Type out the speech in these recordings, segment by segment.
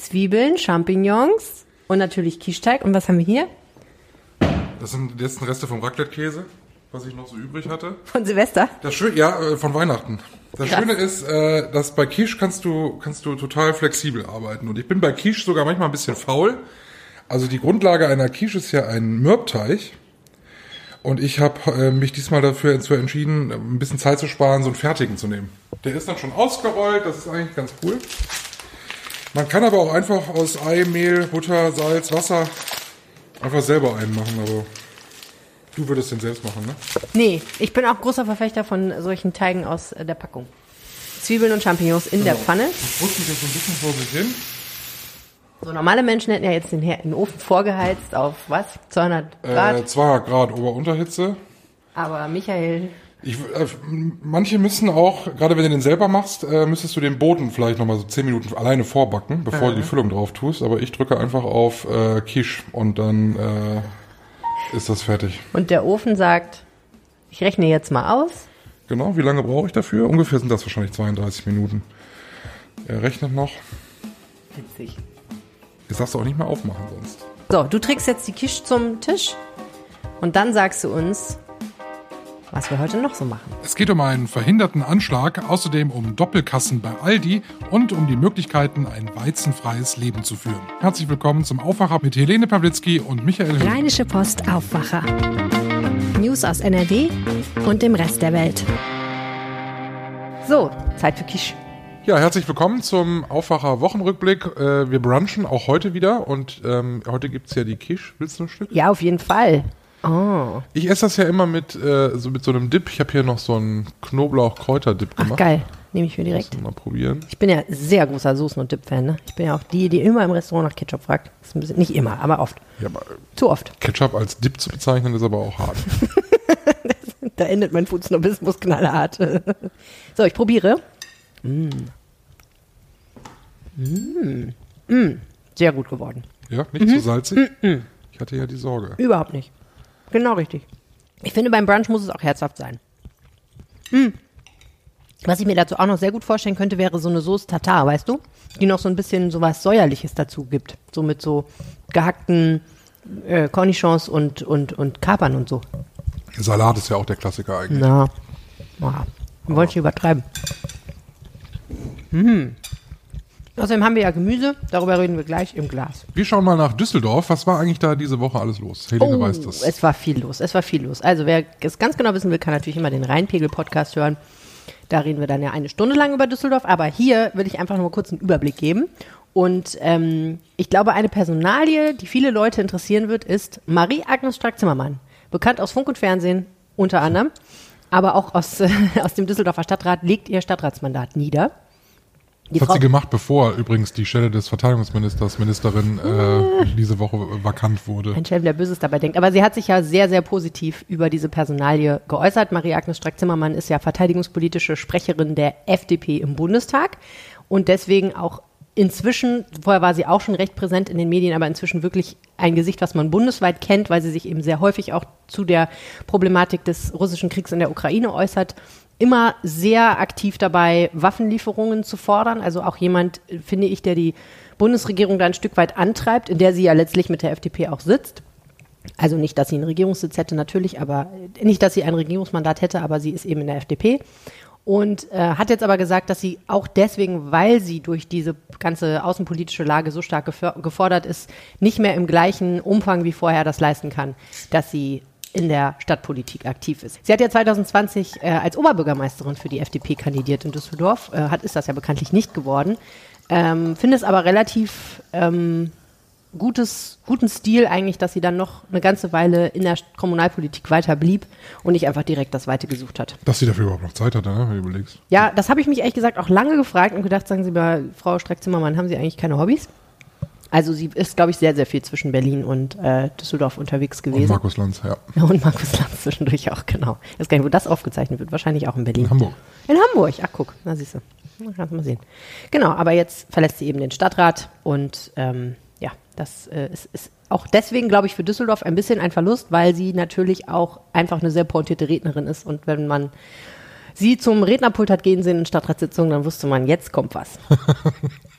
Zwiebeln, Champignons und natürlich Quicheteig. Und was haben wir hier? Das sind die letzten Reste vom Raclette-Käse, was ich noch so übrig hatte. Von Silvester? Das Schöne, ja, äh, von Weihnachten. Das Krass. Schöne ist, äh, dass bei Quiche kannst du, kannst du total flexibel arbeiten. Und ich bin bei Quiche sogar manchmal ein bisschen faul. Also die Grundlage einer Quiche ist ja ein Mürbteig. Und ich habe äh, mich diesmal dafür entschieden, ein bisschen Zeit zu sparen, so einen fertigen zu nehmen. Der ist dann schon ausgerollt, das ist eigentlich ganz cool. Man kann aber auch einfach aus Ei, Mehl, Butter, Salz, Wasser einfach selber einen machen, aber du würdest den selbst machen, ne? Nee, ich bin auch großer Verfechter von solchen Teigen aus äh, der Packung. Zwiebeln und Champignons in der Pfanne. Ich mich jetzt so ein bisschen vor sich hin. So normale Menschen hätten ja jetzt den, den Ofen vorgeheizt auf was? 200 Grad. Äh, 200 Grad Ober-Unterhitze. Aber Michael, Ich, äh, manche müssen auch, gerade wenn du den selber machst, äh, müsstest du den Boden vielleicht nochmal so 10 Minuten alleine vorbacken, bevor du die Füllung drauf tust. Aber ich drücke einfach auf äh, Quiche und dann äh, ist das fertig. und der Ofen sagt, ich rechne jetzt mal aus. Genau, wie lange brauche ich dafür? Ungefähr sind das wahrscheinlich 32 Minuten. Er rechnet noch. Witzig. Jetzt darfst du auch nicht mehr aufmachen sonst. So, du trägst jetzt die Quiche zum Tisch und dann sagst du uns, was wir heute noch so machen. Es geht um einen verhinderten Anschlag, außerdem um Doppelkassen bei Aldi und um die Möglichkeiten, ein weizenfreies Leben zu führen. Herzlich willkommen zum Aufwacher mit Helene Pawlitzki und Michael Höhn. Rheinische Post Aufwacher. News aus NRW und dem Rest der Welt. So, Zeit für Quiche. Ja, herzlich willkommen zum Aufwacher Wochenrückblick. Äh, wir brunchen auch heute wieder und ähm, heute gibt's ja die Quiche. Willst du ein Stück? Ja, auf jeden Fall. Oh, Ich esse das ja immer mit, äh, so, mit so einem Dip. Ich habe hier noch so einen Knoblauch-Kräuter-Dip ach gemacht. geil. Nehme ich mir direkt. Mal probieren. Ich bin ja sehr großer Soßen- und Dip-Fan. Ne? Ich bin ja auch die, die immer im Restaurant nach Ketchup fragt. Das ist ein bisschen, nicht immer, aber oft. Ja, aber Zu oft. Ketchup als Dip zu bezeichnen, ist aber auch hart. Da endet mein Foodsnobismus knallhart. so, ich probiere. Mm. Mm. Mm. Sehr gut geworden. Ja, nicht zu salzig? Ich hatte ja die Sorge. Überhaupt nicht. Genau richtig. Ich finde, beim Brunch muss es auch herzhaft sein. Mm. Was ich mir dazu auch noch sehr gut vorstellen könnte, wäre so eine Sauce Tartar, weißt du? Die noch so ein bisschen so was Säuerliches dazu gibt. So mit so gehackten äh, Cornichons und, und, und Kapern und so. Salat ist ja auch der Klassiker eigentlich. Na, ja. wollte ich übertreiben. Mhm. Außerdem haben wir ja Gemüse, darüber reden wir gleich im Glas. Wir schauen mal nach Düsseldorf. Was war eigentlich da diese Woche alles los? Helene weiß das. Oh, es war viel los, es war viel los. Also wer es ganz genau wissen will, kann natürlich immer den Rheinpegel-Podcast hören. Da reden wir dann ja eine Stunde lang über Düsseldorf, aber hier will ich einfach nur kurz einen Überblick geben. Und ähm, ich glaube, eine Personalie, die viele Leute interessieren wird, ist Marie-Agnes Strack-Zimmermann. Bekannt aus Funk und Fernsehen unter anderem, aber auch aus, äh, aus dem Düsseldorfer Stadtrat, legt ihr Stadtratsmandat nieder. Die Das hat sie gemacht, bevor übrigens die Stelle des Verteidigungsministers, Ministerin, äh, diese Woche vakant wurde. Ein Schelm, der Böses dabei denkt. Aber sie hat sich ja sehr, sehr positiv über diese Personalie geäußert. Marie-Agnes Strack-Zimmermann ist ja verteidigungspolitische Sprecherin der FDP im Bundestag und deswegen auch inzwischen, vorher war sie auch schon recht präsent in den Medien, aber inzwischen wirklich ein Gesicht, was man bundesweit kennt, weil sie sich eben sehr häufig auch zu der Problematik des russischen Kriegs in der Ukraine äußert. Immer sehr aktiv dabei, Waffenlieferungen zu fordern. Also auch jemand, finde ich, der die Bundesregierung da ein Stück weit antreibt, in der sie ja letztlich mit der FDP auch sitzt. Also nicht, dass sie einen Regierungssitz hätte, natürlich, aber äh, nicht, dass sie ein Regierungsmandat hätte, aber sie ist eben in der FDP. Und äh, hat jetzt aber gesagt, dass sie auch deswegen, weil sie durch diese ganze außenpolitische Lage so stark gefordert ist, nicht mehr im gleichen Umfang wie vorher das leisten kann, dass sie in der Stadtpolitik aktiv ist. Sie hat ja 2020 äh, als Oberbürgermeisterin für die FDP kandidiert in Düsseldorf, äh, hat ist das ja bekanntlich nicht geworden. Ähm, finde es aber relativ ähm, gutes, guten Stil eigentlich, dass sie dann noch eine ganze Weile in der Kommunalpolitik weiter blieb und nicht einfach direkt das Weite gesucht hat. Dass sie dafür überhaupt noch Zeit hatte, ne, wenn du überlegst. Ja, das habe ich mich ehrlich gesagt auch lange gefragt und gedacht, sagen Sie mal, Frau Streck-Zimmermann, haben Sie eigentlich keine Hobbys? Also sie ist, glaube ich, sehr, sehr viel zwischen Berlin und äh, Düsseldorf unterwegs Und gewesen. Markus Lanz, ja. Und Markus Lanz zwischendurch auch, genau. Ich weiß gar nicht, wo das aufgezeichnet wird. Wahrscheinlich auch in Berlin. In Hamburg. In Hamburg. Ach, guck. Na, siehst du. Kannst du mal sehen. Genau, aber jetzt verlässt sie eben den Stadtrat und ähm, ja, das äh, ist, ist auch deswegen, glaube ich, für Düsseldorf ein bisschen ein Verlust, weil sie natürlich auch einfach eine sehr pointierte Rednerin ist und wenn man sie zum Rednerpult hat gehen sehen in Stadtratssitzungen, dann wusste man, jetzt kommt was.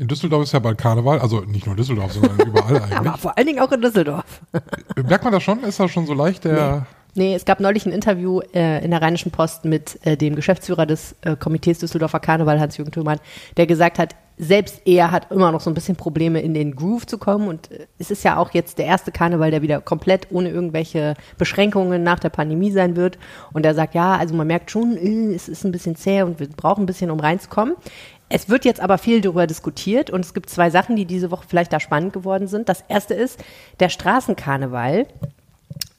In Düsseldorf ist ja bald Karneval, also nicht nur Düsseldorf, sondern überall Aber eigentlich. vor allen Dingen auch in Düsseldorf. Merkt man das schon? Ist das schon so leicht, der. Nee, es gab neulich ein Interview äh, in der Rheinischen Post mit äh, dem Geschäftsführer des äh, Komitees Düsseldorfer Karneval, Hans-Jürgen Thümann, der gesagt hat, selbst er hat immer noch so ein bisschen Probleme, in den Groove zu kommen. Und äh, es ist ja auch jetzt der erste Karneval, der wieder komplett ohne irgendwelche Beschränkungen nach der Pandemie sein wird. Und er sagt, ja, also man merkt schon, äh, es ist ein bisschen zäh und wir brauchen ein bisschen, um reinzukommen. Es wird jetzt aber viel darüber diskutiert und es gibt zwei Sachen, die diese Woche vielleicht da spannend geworden sind. Das erste ist der Straßenkarneval.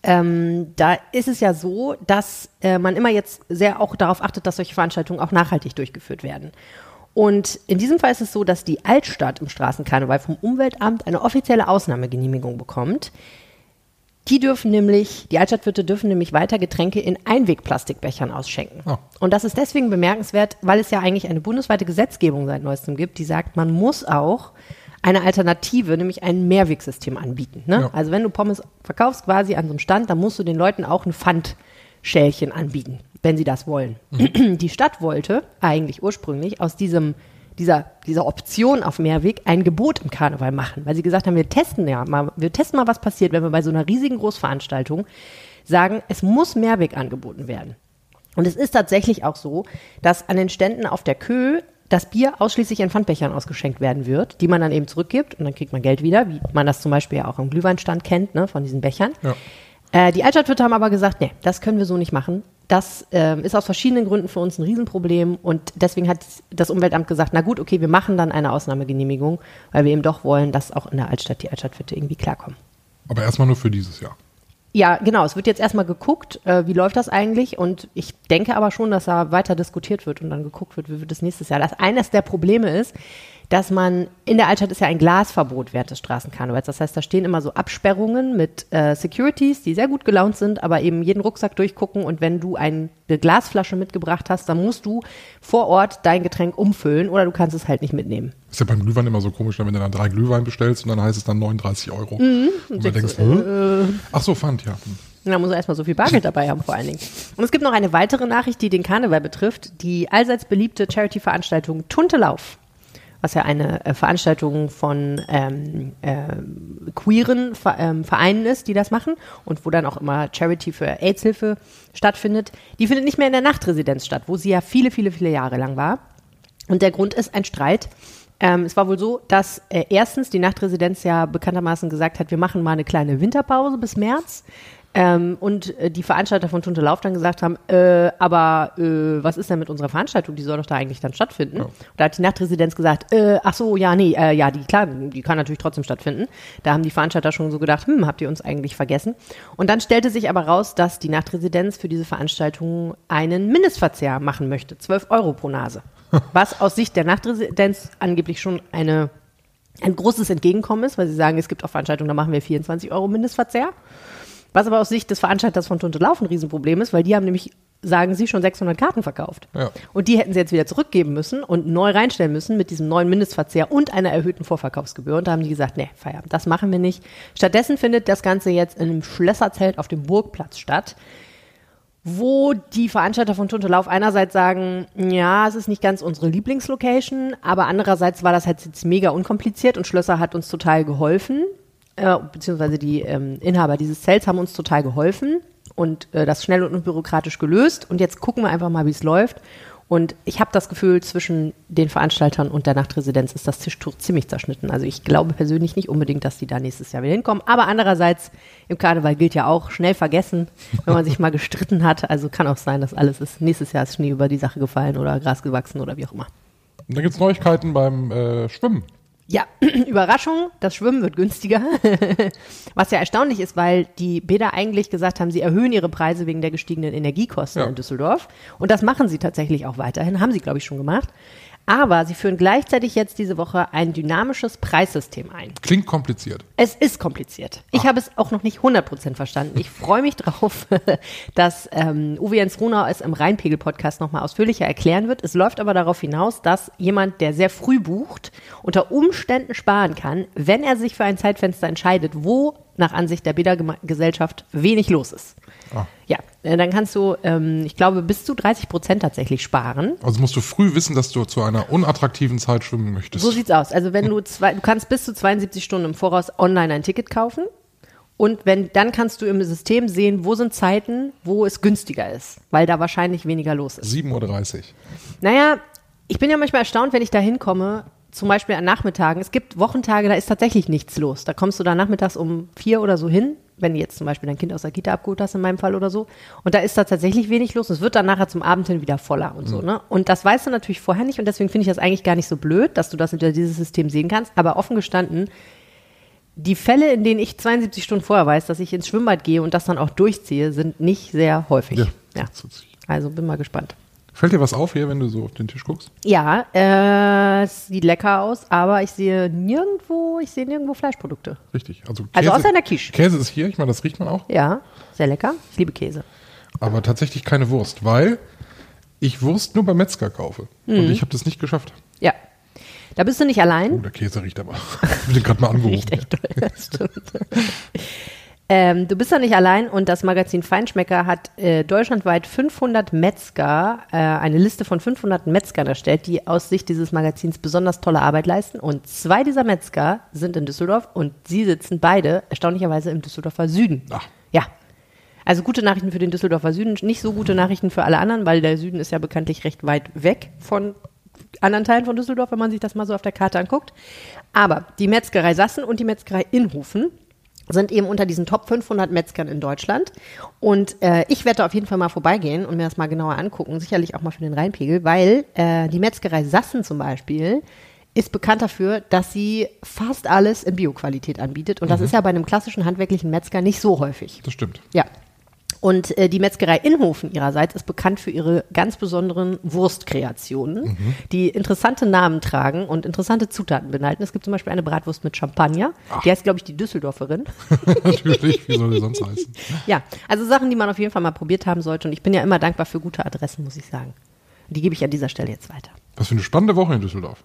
Ähm, da ist es ja so, dass äh, man immer jetzt sehr auch darauf achtet, dass solche Veranstaltungen auch nachhaltig durchgeführt werden. Und in diesem Fall ist es so, dass die Altstadt im Straßenkarneval vom Umweltamt eine offizielle Ausnahmegenehmigung bekommt. Die dürfen nämlich, die Altstadtwirte dürfen nämlich weiter Getränke in Einwegplastikbechern ausschenken. Oh. Und das ist deswegen bemerkenswert, weil es ja eigentlich eine bundesweite Gesetzgebung seit neuestem gibt, die sagt, man muss auch eine Alternative, nämlich ein Mehrwegsystem anbieten. Ne? Ja. Also wenn du Pommes verkaufst quasi an so einem Stand, dann musst du den Leuten auch ein Pfandschälchen anbieten, wenn sie das wollen. Die Stadt wollte eigentlich ursprünglich aus diesem dieser, dieser Option auf Mehrweg ein Gebot im Karneval machen, weil sie gesagt haben, wir testen ja mal, wir testen mal, was passiert, wenn wir bei so einer riesigen Großveranstaltung sagen, es muss Mehrweg angeboten werden. Und es ist tatsächlich auch so, dass an den Ständen auf der Kö das Bier ausschließlich in Pfandbechern ausgeschenkt werden wird, die man dann eben zurückgibt und dann kriegt man Geld wieder, wie man das zum Beispiel ja auch im Glühweinstand kennt, ne, von diesen Bechern. Ja. Äh, die Altstadtwirte haben aber gesagt, nee, das können wir so nicht machen. Das ähm, ist aus verschiedenen Gründen für uns ein Riesenproblem und deswegen hat das Umweltamt gesagt, na gut, okay, wir machen dann eine Ausnahmegenehmigung, weil wir eben doch wollen, dass auch in der Altstadt die Altstadtwirte irgendwie klarkommen. Aber erstmal nur für dieses Jahr. Ja, genau. Es wird jetzt erstmal geguckt, äh, wie läuft das eigentlich? Und ich denke aber schon, dass da weiter diskutiert wird und dann geguckt wird, wie wird es nächstes Jahr. Das eines der Probleme ist, dass man in der Altstadt ist ja ein Glasverbot während des Straßenkarnevals. Das heißt, da stehen immer so Absperrungen mit äh, Securities, die sehr gut gelaunt sind, aber eben jeden Rucksack durchgucken und wenn du eine Glasflasche mitgebracht hast, dann musst du vor Ort dein Getränk umfüllen oder du kannst es halt nicht mitnehmen. Ist ja beim Glühwein immer so komisch, wenn du dann drei Glühwein bestellst und dann heißt es dann 39 Euro. und du sechs, denkst, Hä? ach so, Pfand, ja. Da muss er erstmal so viel Bargeld dabei haben, vor allen Dingen. Und es gibt noch eine weitere Nachricht, die den Karneval betrifft. Die allseits beliebte Charity-Veranstaltung Tuntelauf, was ja eine äh, Veranstaltung von ähm, ähm, queeren Ver ähm, Vereinen ist, die das machen und wo dann auch immer Charity für AIDS-Hilfe stattfindet. Die findet nicht mehr in der Nachtresidenz statt, wo sie ja viele, viele, viele Jahre lang war. Und der Grund ist ein Streit. Ähm, es war wohl so, dass äh, erstens die Nachtresidenz ja bekanntermaßen gesagt hat, wir machen mal eine kleine Winterpause bis März. Ähm, und äh, die Veranstalter von Tunte Lauf dann gesagt haben, äh, aber äh, was ist denn mit unserer Veranstaltung? Die soll doch da eigentlich dann stattfinden. Ja. Da hat die Nachtresidenz gesagt, äh, ach so, ja, nee, äh, ja, die klar, die kann natürlich trotzdem stattfinden. Da haben die Veranstalter schon so gedacht, hm, habt ihr uns eigentlich vergessen? Und dann stellte sich aber raus, dass die Nachtresidenz für diese Veranstaltung einen Mindestverzehr machen möchte, 12 Euro pro Nase. Was aus Sicht der Nachtresidenz angeblich schon eine ein großes Entgegenkommen ist, weil sie sagen, es gibt auch Veranstaltungen, da machen wir 24 Euro Mindestverzehr. Was aber aus Sicht des Veranstalters von Tunte Lauf ein Riesenproblem ist, weil die haben nämlich, sagen sie, schon 600 Karten verkauft. Ja. Und die hätten sie jetzt wieder zurückgeben müssen und neu reinstellen müssen mit diesem neuen Mindestverzehr und einer erhöhten Vorverkaufsgebühr. Und da haben die gesagt, nee, Feierabend, das machen wir nicht. Stattdessen findet das Ganze jetzt in einem Schlösserzelt auf dem Burgplatz statt wo die Veranstalter von Tunte Lauf einerseits sagen, ja, es ist nicht ganz unsere Lieblingslocation, aber andererseits war das halt jetzt mega unkompliziert und Schlösser hat uns total geholfen, äh, beziehungsweise die ähm, Inhaber dieses Zelts haben uns total geholfen und äh, das schnell und unbürokratisch gelöst und jetzt gucken wir einfach mal, wie es läuft. Und ich habe das Gefühl, zwischen den Veranstaltern und der Nachtresidenz ist das Tischtuch ziemlich zerschnitten. Also ich glaube persönlich nicht unbedingt, dass die da nächstes Jahr wieder hinkommen. Aber andererseits, im Karneval gilt ja auch, schnell vergessen, wenn man sich mal gestritten hat. Also kann auch sein, dass alles ist. Nächstes Jahr ist Schnee über die Sache gefallen oder Gras gewachsen oder wie auch immer. Und da gibt's Neuigkeiten beim äh, Schwimmen. Ja, Überraschung, das Schwimmen wird günstiger. Was ja erstaunlich ist, weil die Bäder eigentlich gesagt haben, sie erhöhen ihre Preise wegen der gestiegenen Energiekosten Ja. in Düsseldorf. Und das machen sie tatsächlich auch weiterhin, haben sie, glaube ich, schon gemacht. Aber sie führen gleichzeitig jetzt diese Woche ein dynamisches Preissystem ein. Klingt kompliziert. Es ist kompliziert. Ich habe es auch noch nicht 100% verstanden. Ich freue mich drauf, dass ähm, Uwe Jens Runau es im Rheinpegel-Podcast nochmal ausführlicher erklären wird. Es läuft aber darauf hinaus, dass jemand, der sehr früh bucht, unter Umständen sparen kann, wenn er sich für ein Zeitfenster entscheidet, wo nach Ansicht der Bädergesellschaft wenig los ist. Ah. Ja, äh, dann kannst du, ähm, ich glaube, bis zu 30 Prozent tatsächlich sparen. Also musst du früh wissen, dass du zu einer unattraktiven Zeit schwimmen möchtest. So sieht's aus. Also wenn du zwei, du kannst bis zu 72 Stunden im Voraus online ein Ticket kaufen. Und wenn, dann kannst du im System sehen, wo sind Zeiten, wo es günstiger ist, weil da wahrscheinlich weniger los ist. 7.30 Uhr. Naja, ich bin ja manchmal erstaunt, wenn ich da hinkomme, zum Beispiel an Nachmittagen. Es gibt Wochentage, da ist tatsächlich nichts los. Da kommst du da nachmittags um vier oder so hin, wenn du jetzt zum Beispiel dein Kind aus der Kita abgeholt hast, in meinem Fall oder so. Und da ist da tatsächlich wenig los. Es wird dann nachher zum Abend hin wieder voller und so, ne? Und das weißt du natürlich vorher nicht und deswegen finde ich das eigentlich gar nicht so blöd, dass du das über dieses System sehen kannst. Aber offen gestanden, die Fälle, in denen ich 72 Stunden vorher weiß, dass ich ins Schwimmbad gehe und das dann auch durchziehe, sind nicht sehr häufig. Ja. ja. Also bin mal gespannt. Fällt dir was auf hier, wenn du so auf den Tisch guckst? Ja, äh, es sieht lecker aus, aber ich sehe nirgendwo, ich sehe nirgendwo Fleischprodukte. Richtig. Also, Also außer in der Quiche. Käse ist hier, ich meine, das riecht man auch. Ja, sehr lecker. Ich liebe Käse. Aber tatsächlich keine Wurst, weil ich Wurst nur beim Metzger kaufe. Mhm. Und ich habe das nicht geschafft. Ja. Da bist du nicht Oh, allein. der Käse riecht aber. Ich bin den gerade mal angerufen. Riecht echt toll, das stimmt. Ähm, du bist da nicht allein und das Magazin Feinschmecker hat äh, deutschlandweit 500 Metzger, äh, eine Liste von 500 Metzgern erstellt, die aus Sicht dieses Magazins besonders tolle Arbeit leisten. Und zwei dieser Metzger sind in Düsseldorf und sie sitzen beide erstaunlicherweise im Düsseldorfer Süden. Ach. Ja. Also gute Nachrichten für den Düsseldorfer Süden, nicht so gute Nachrichten für alle anderen, weil der Süden ist ja bekanntlich recht weit weg von anderen Teilen von Düsseldorf, wenn man sich das mal so auf der Karte anguckt. Aber die Metzgerei Sassen und die Metzgerei Inhofen sind eben unter diesen Top 500 Metzgern in Deutschland. Und äh, ich werde da auf jeden Fall mal vorbeigehen und mir das mal genauer angucken, sicherlich auch mal für den Rheinpegel, weil äh, die Metzgerei Sassen zum Beispiel ist bekannt dafür, dass sie fast alles in Bioqualität anbietet. Und das ist ja bei einem klassischen handwerklichen Metzger nicht so häufig. Das stimmt. Ja. Und äh, die Metzgerei Inhofen ihrerseits ist bekannt für ihre ganz besonderen Wurstkreationen, die interessante Namen tragen und interessante Zutaten beinhalten. Es gibt zum Beispiel eine Bratwurst mit Champagner. Die heißt, glaube ich, die Düsseldorferin. Natürlich, wie soll die sonst heißen? ja, also Sachen, die man auf jeden Fall mal probiert haben sollte. Und ich bin ja immer dankbar für gute Adressen, muss ich sagen. Die gebe ich an dieser Stelle jetzt weiter. Was für eine spannende Woche in Düsseldorf.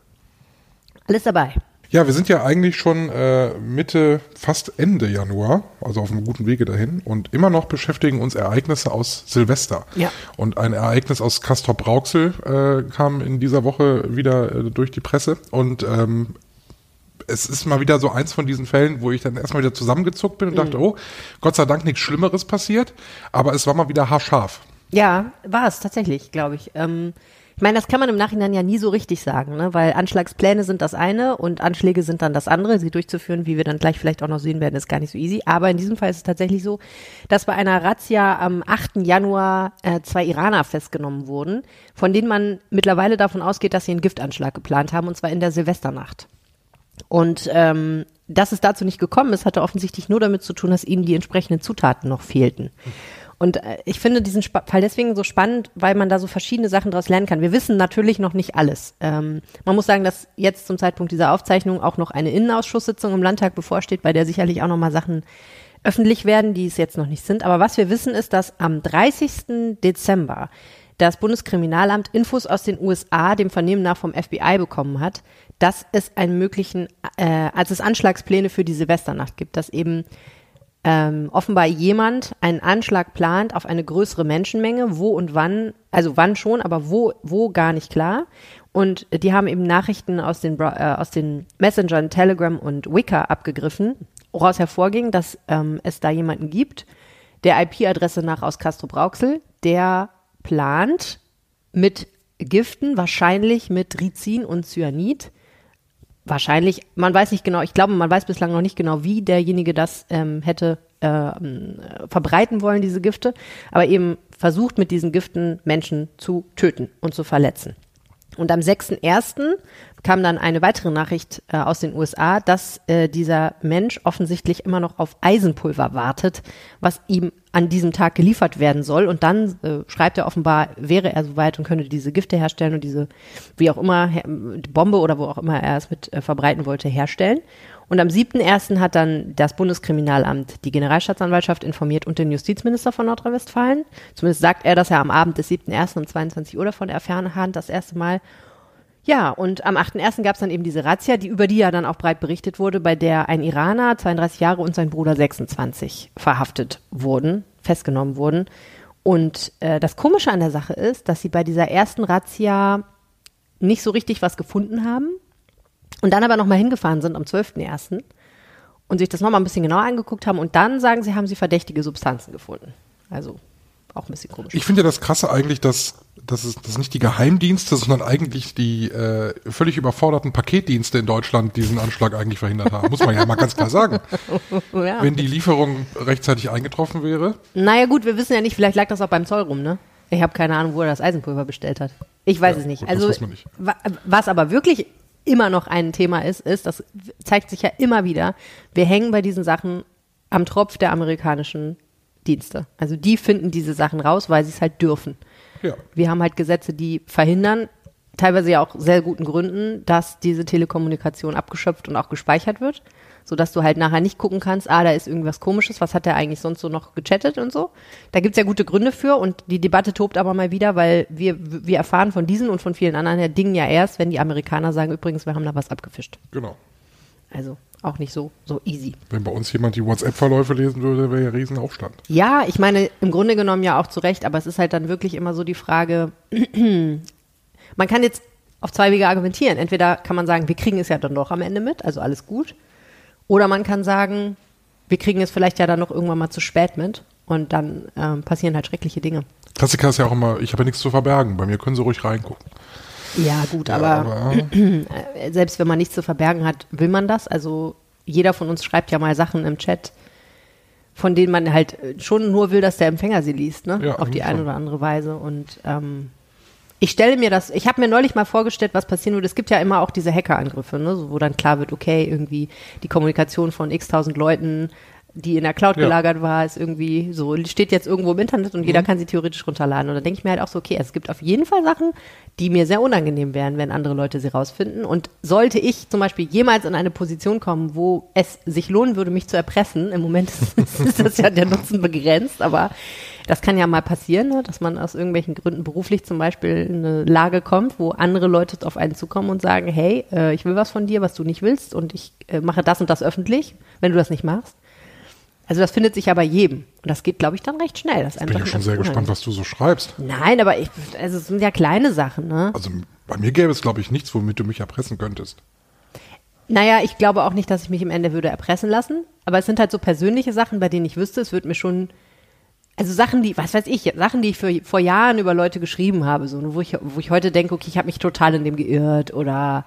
Alles dabei. Ja, wir sind ja eigentlich schon äh, Mitte, fast Ende Januar, also auf einem guten Wege dahin. Und immer noch beschäftigen uns Ereignisse aus Silvester. Ja. Und ein Ereignis aus Castrop-Rauxel äh, kam in dieser Woche wieder äh, durch die Presse. Und ähm, es ist mal wieder so eins von diesen Fällen, wo ich dann erstmal wieder zusammengezuckt bin und dachte, oh, Gott sei Dank nichts Schlimmeres passiert. Aber es war mal wieder haarscharf. Ja, war es tatsächlich, glaube ich. Ähm, ich meine, das kann man im Nachhinein ja nie so richtig sagen, ne? weil Anschlagspläne sind das eine und Anschläge sind dann das andere. Sie durchzuführen, wie wir dann gleich vielleicht auch noch sehen werden, ist gar nicht so easy. Aber in diesem Fall ist es tatsächlich so, dass bei einer Razzia am 8. Januar äh, zwei Iraner festgenommen wurden, von denen man mittlerweile davon ausgeht, dass sie einen Giftanschlag geplant haben, und zwar in der Silvesternacht. Und ähm, dass es dazu nicht gekommen ist, hatte offensichtlich nur damit zu tun, dass ihnen die entsprechenden Zutaten noch fehlten. Und äh, ich finde diesen Fall deswegen so spannend, weil man da so verschiedene Sachen daraus lernen kann. Wir wissen natürlich noch nicht alles. Ähm, man muss sagen, dass jetzt zum Zeitpunkt dieser Aufzeichnung auch noch eine Innenausschusssitzung im Landtag bevorsteht, bei der sicherlich auch noch mal Sachen öffentlich werden, die es jetzt noch nicht sind. Aber was wir wissen, ist, dass am 30. Dezember das Bundeskriminalamt Infos aus den USA dem Vernehmen nach vom FBI bekommen hat, dass es einen möglichen, äh, als es Anschlagspläne für die Silvesternacht gibt, dass eben ähm, offenbar jemand einen Anschlag plant auf eine größere Menschenmenge, wo und wann, also wann schon, aber wo, wo gar nicht klar. Und die haben eben Nachrichten aus den, äh, aus den Messengern Telegram und Wicker abgegriffen, woraus hervorging, dass ähm, es da jemanden gibt, der IP-Adresse nach aus Castro Brauxel, der plant mit Giften, wahrscheinlich mit Rizin und Cyanid, wahrscheinlich, man weiß nicht genau, ich glaube, man weiß bislang noch nicht genau, wie derjenige das ähm, hätte ähm, verbreiten wollen, diese Gifte, aber eben versucht mit diesen Giften Menschen zu töten und zu verletzen. Und am 6.1. kam dann eine weitere Nachricht äh, aus den USA, dass äh, dieser Mensch offensichtlich immer noch auf Eisenpulver wartet, was ihm an diesem Tag geliefert werden soll. Und dann äh, schreibt er offenbar, wäre er soweit und könnte diese Gifte herstellen und diese, wie auch immer, Bombe oder wo auch immer er es mit äh, verbreiten wollte, herstellen. Und am 7.1. hat dann das Bundeskriminalamt die Generalstaatsanwaltschaft informiert und den Justizminister von Nordrhein-Westfalen. Zumindest sagt er, dass er am Abend des 7.1. um 22 Uhr davon erfahren hat, das erste Mal. Ja, und am 8.1. gab es dann eben diese Razzia, die über die ja dann auch breit berichtet wurde, bei der ein Iraner, 32 Jahre, und sein Bruder 26 verhaftet wurden, festgenommen wurden. Und äh, das Komische an der Sache ist, dass sie bei dieser ersten Razzia nicht so richtig was gefunden haben und dann aber nochmal hingefahren sind am 12.1. und sich das nochmal ein bisschen genauer angeguckt haben und dann sagen sie, haben sie verdächtige Substanzen gefunden. Also auch ein bisschen komisch. Ich finde ja das Krasse eigentlich, dass, dass es das nicht die Geheimdienste, sondern eigentlich die äh, völlig überforderten Paketdienste in Deutschland diesen Anschlag eigentlich verhindert haben. Muss man ja mal ganz klar sagen. ja. Wenn die Lieferung rechtzeitig eingetroffen wäre. Naja gut, wir wissen ja nicht, vielleicht lag das auch beim Zoll rum, ne? Ich habe keine Ahnung, wo er das Eisenpulver bestellt hat. Ich weiß Ja, es nicht. gut, das also nicht. wa- was aber wirklich immer noch ein Thema ist, ist, das zeigt sich ja immer wieder, wir hängen bei diesen Sachen am Tropf der amerikanischen Dienste. Also die finden diese Sachen raus, weil sie es halt dürfen. Ja. Wir haben halt Gesetze, die verhindern, teilweise ja auch sehr guten Gründen, dass diese Telekommunikation abgeschöpft und auch gespeichert wird, sodass du halt nachher nicht gucken kannst, ah, da ist irgendwas komisches, was hat der eigentlich sonst so noch gechattet und so. Da gibt's ja gute Gründe für und die Debatte tobt aber mal wieder, weil wir, wir erfahren von diesen und von vielen anderen Dingen ja erst, wenn die Amerikaner sagen, übrigens, wir haben da was abgefischt. Genau. Also auch nicht so, so easy. Wenn bei uns jemand die WhatsApp-Verläufe lesen würde, wäre ja Riesenaufstand. Ja, ich meine, im Grunde genommen ja auch zu Recht, aber es ist halt dann wirklich immer so die Frage, man kann jetzt auf zwei Wege argumentieren. Entweder kann man sagen, wir kriegen es ja dann doch am Ende mit, also alles gut. Oder man kann sagen, wir kriegen es vielleicht ja dann noch irgendwann mal zu spät mit und dann ähm, passieren halt schreckliche Dinge. Klassiker ist ja auch immer, ich habe ja nichts zu verbergen. Bei mir können sie ruhig reingucken. Ja, gut, Ja, aber, aber äh, selbst wenn man nichts zu verbergen hat, will man das. Also jeder von uns schreibt ja mal Sachen im Chat, von denen man halt äh, schon nur will, dass der Empfänger sie liest, ne? Ja, Auf die eine oder andere Weise. Und ähm, ich stelle mir das, ich habe mir neulich mal vorgestellt, was passieren würde. Es gibt ja immer auch diese Hackerangriffe, ne? so, wo dann klar wird, okay, irgendwie die Kommunikation von x tausend Leuten, die in der Cloud Ja. gelagert war, ist irgendwie so, steht jetzt irgendwo im Internet und Mhm. jeder kann sie theoretisch runterladen. Und da denke ich mir halt auch so, okay, es gibt auf jeden Fall Sachen, die mir sehr unangenehm wären, wenn andere Leute sie rausfinden. Und sollte ich zum Beispiel jemals in eine Position kommen, wo es sich lohnen würde, mich zu erpressen, im Moment ist, ist das ja der Nutzen begrenzt, aber das kann ja mal passieren, ne, dass man aus irgendwelchen Gründen beruflich zum Beispiel in eine Lage kommt, wo andere Leute auf einen zukommen und sagen, hey, äh, ich will was von dir, was du nicht willst und ich äh, mache das und das öffentlich, wenn du das nicht machst. Also das findet sich ja bei jedem. Und das geht, glaube ich, dann recht schnell. Das ist bin ja schon sehr gespannt, was du so schreibst. Nein, aber ich, also es sind ja kleine Sachen, ne? Also bei mir gäbe es, glaube ich, nichts, womit du mich erpressen könntest. Naja, ich glaube auch nicht, dass ich mich im Ende würde erpressen lassen. Aber es sind halt so persönliche Sachen, bei denen ich wüsste, es würde mir schon, also Sachen, die, was weiß ich, Sachen, die ich für, vor Jahren über Leute geschrieben habe, so, wo ich, wo ich heute denke, okay, ich habe mich total in dem geirrt oder,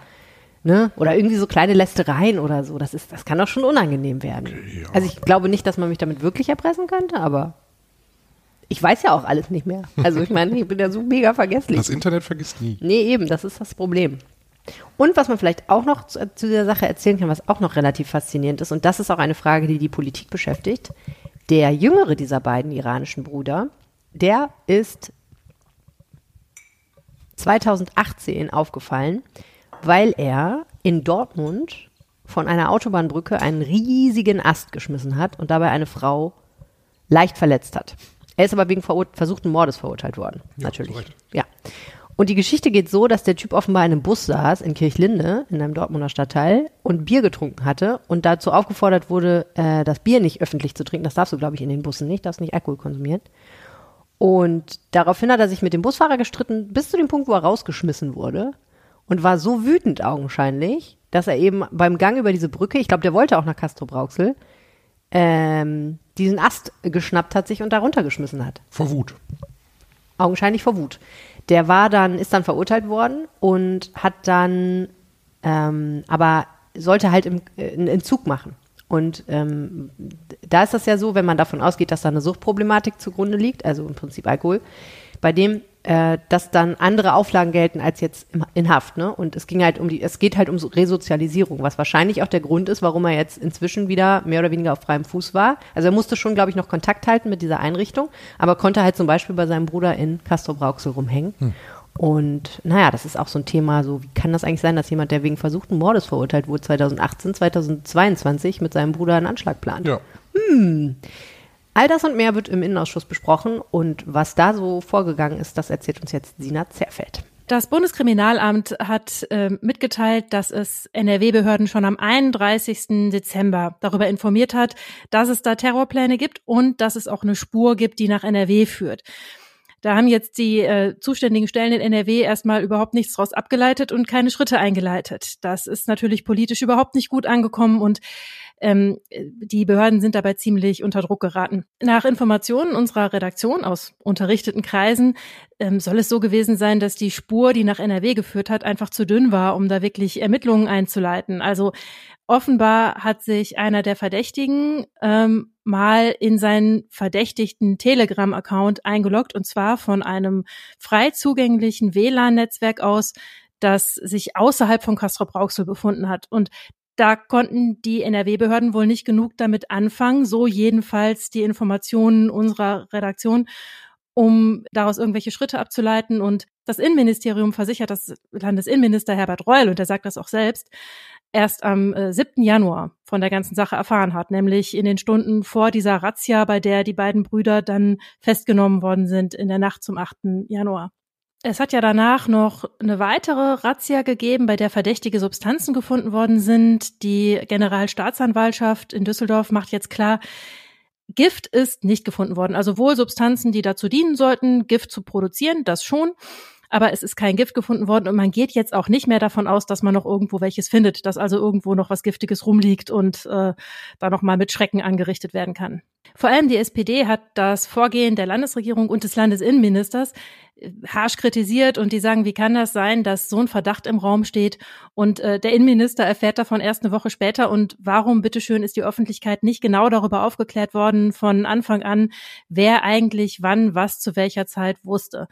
ne, oder irgendwie so kleine Lästereien oder so. Das ist, das kann auch schon unangenehm werden. Okay, ja. Also ich glaube nicht, dass man mich damit wirklich erpressen könnte, aber ich weiß ja auch alles nicht mehr. Also ich meine, ich bin ja so mega vergesslich. Das Internet vergisst nie. Nee, eben, das ist das Problem. Und was man vielleicht auch noch zu, zu dieser Sache erzählen kann, was auch noch relativ faszinierend ist, und das ist auch eine Frage, die die Politik beschäftigt. Der jüngere dieser beiden iranischen Brüder, der ist 2018 aufgefallen, weil er in Dortmund von einer Autobahnbrücke einen riesigen Ast geschmissen hat und dabei eine Frau leicht verletzt hat. Er ist aber wegen versuchten Mordes verurteilt worden. natürlich. zu Recht. Ja. Und die Geschichte geht so, dass der Typ offenbar in einem Bus saß in Kirchlinde, in einem Dortmunder Stadtteil, und Bier getrunken hatte und dazu aufgefordert wurde, äh, das Bier nicht öffentlich zu trinken. Das darfst du, glaube ich, in den Bussen nicht, darfst nicht Alkohol konsumieren. Und daraufhin hat er sich mit dem Busfahrer gestritten, bis zu dem Punkt, wo er rausgeschmissen wurde. Und war so wütend augenscheinlich, dass er eben beim Gang über diese Brücke, ich glaube, der wollte auch nach Castro Brauxel, ähm, diesen Ast geschnappt hat sich und da runtergeschmissen hat Vor Wut. augenscheinlich vor Wut. Der war dann, ist dann verurteilt worden und hat dann, ähm, aber sollte halt im, äh, einen Entzug machen. Und ähm, da ist das ja so, wenn man davon ausgeht, dass da eine Suchtproblematik zugrunde liegt, also im Prinzip Alkohol, bei dem, äh, dass dann andere Auflagen gelten als jetzt im, in Haft. Ne? Und es ging halt um die, es geht halt um so Resozialisierung, was wahrscheinlich auch der Grund ist, warum er jetzt inzwischen wieder mehr oder weniger auf freiem Fuß war. Also er musste schon, glaube ich, noch Kontakt halten mit dieser Einrichtung, aber konnte halt zum Beispiel bei seinem Bruder in Castro Brauxel rumhängen. Und naja, das ist auch so ein Thema, so wie kann das eigentlich sein, dass jemand, der wegen versuchten Mordes verurteilt wurde, 2018, 2022 mit seinem Bruder einen Anschlag plant? Ja. All das und mehr wird im Innenausschuss besprochen und was da so vorgegangen ist, das erzählt uns jetzt Sina Zerfeld. Das Bundeskriminalamt hat äh, mitgeteilt, dass es NRW-Behörden schon am 31. Dezember darüber informiert hat, dass es da Terrorpläne gibt und dass es auch eine Spur gibt, die nach NRW führt. Da haben jetzt die äh, zuständigen Stellen in NRW erstmal überhaupt nichts draus abgeleitet und keine Schritte eingeleitet. Das ist natürlich politisch überhaupt nicht gut angekommen und ähm, die Behörden sind dabei ziemlich unter Druck geraten. Nach Informationen unserer Redaktion aus unterrichteten Kreisen ähm, soll es so gewesen sein, dass die Spur, die nach NRW geführt hat, einfach zu dünn war, um da wirklich Ermittlungen einzuleiten. Also offenbar hat sich einer der Verdächtigen ähm, mal in seinen verdächtigten Telegram-Account eingeloggt und zwar von einem frei zugänglichen WLAN-Netzwerk aus, das sich außerhalb von Castrop-Rauxel befunden hat. Und da konnten die NRW-Behörden wohl nicht genug damit anfangen, so jedenfalls die Informationen unserer Redaktion, um daraus irgendwelche Schritte abzuleiten. Und das Innenministerium versichert, dass Landesinnenminister Herbert Reul, und er sagt das auch selbst, erst am äh, 7. Januar von der ganzen Sache erfahren hat, nämlich in den Stunden vor dieser Razzia, bei der die beiden Brüder dann festgenommen worden sind in der Nacht zum 8. Januar. Es hat ja danach noch eine weitere Razzia gegeben, bei der verdächtige Substanzen gefunden worden sind. Die Generalstaatsanwaltschaft in Düsseldorf macht jetzt klar, Gift ist nicht gefunden worden. Also wohl Substanzen, die dazu dienen sollten, Gift zu produzieren, das schon aber es ist kein Gift gefunden worden und man geht jetzt auch nicht mehr davon aus, dass man noch irgendwo welches findet, dass also irgendwo noch was Giftiges rumliegt und äh, da nochmal mit Schrecken angerichtet werden kann. Vor allem die SPD hat das Vorgehen der Landesregierung und des Landesinnenministers harsch kritisiert und die sagen, wie kann das sein, dass so ein Verdacht im Raum steht und äh, der Innenminister erfährt davon erst eine Woche später und warum bitteschön ist die Öffentlichkeit nicht genau darüber aufgeklärt worden von Anfang an, wer eigentlich wann was zu welcher Zeit wusste.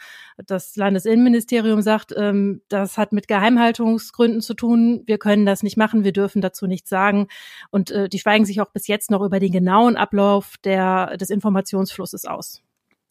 Das Landesinnenministerium sagt, ähm, das hat mit Geheimhaltungsgründen zu tun, wir können das nicht machen, wir dürfen dazu nichts sagen und äh, die schweigen sich auch bis jetzt noch über den genauen Ablauf der, des Informationsflusses aus.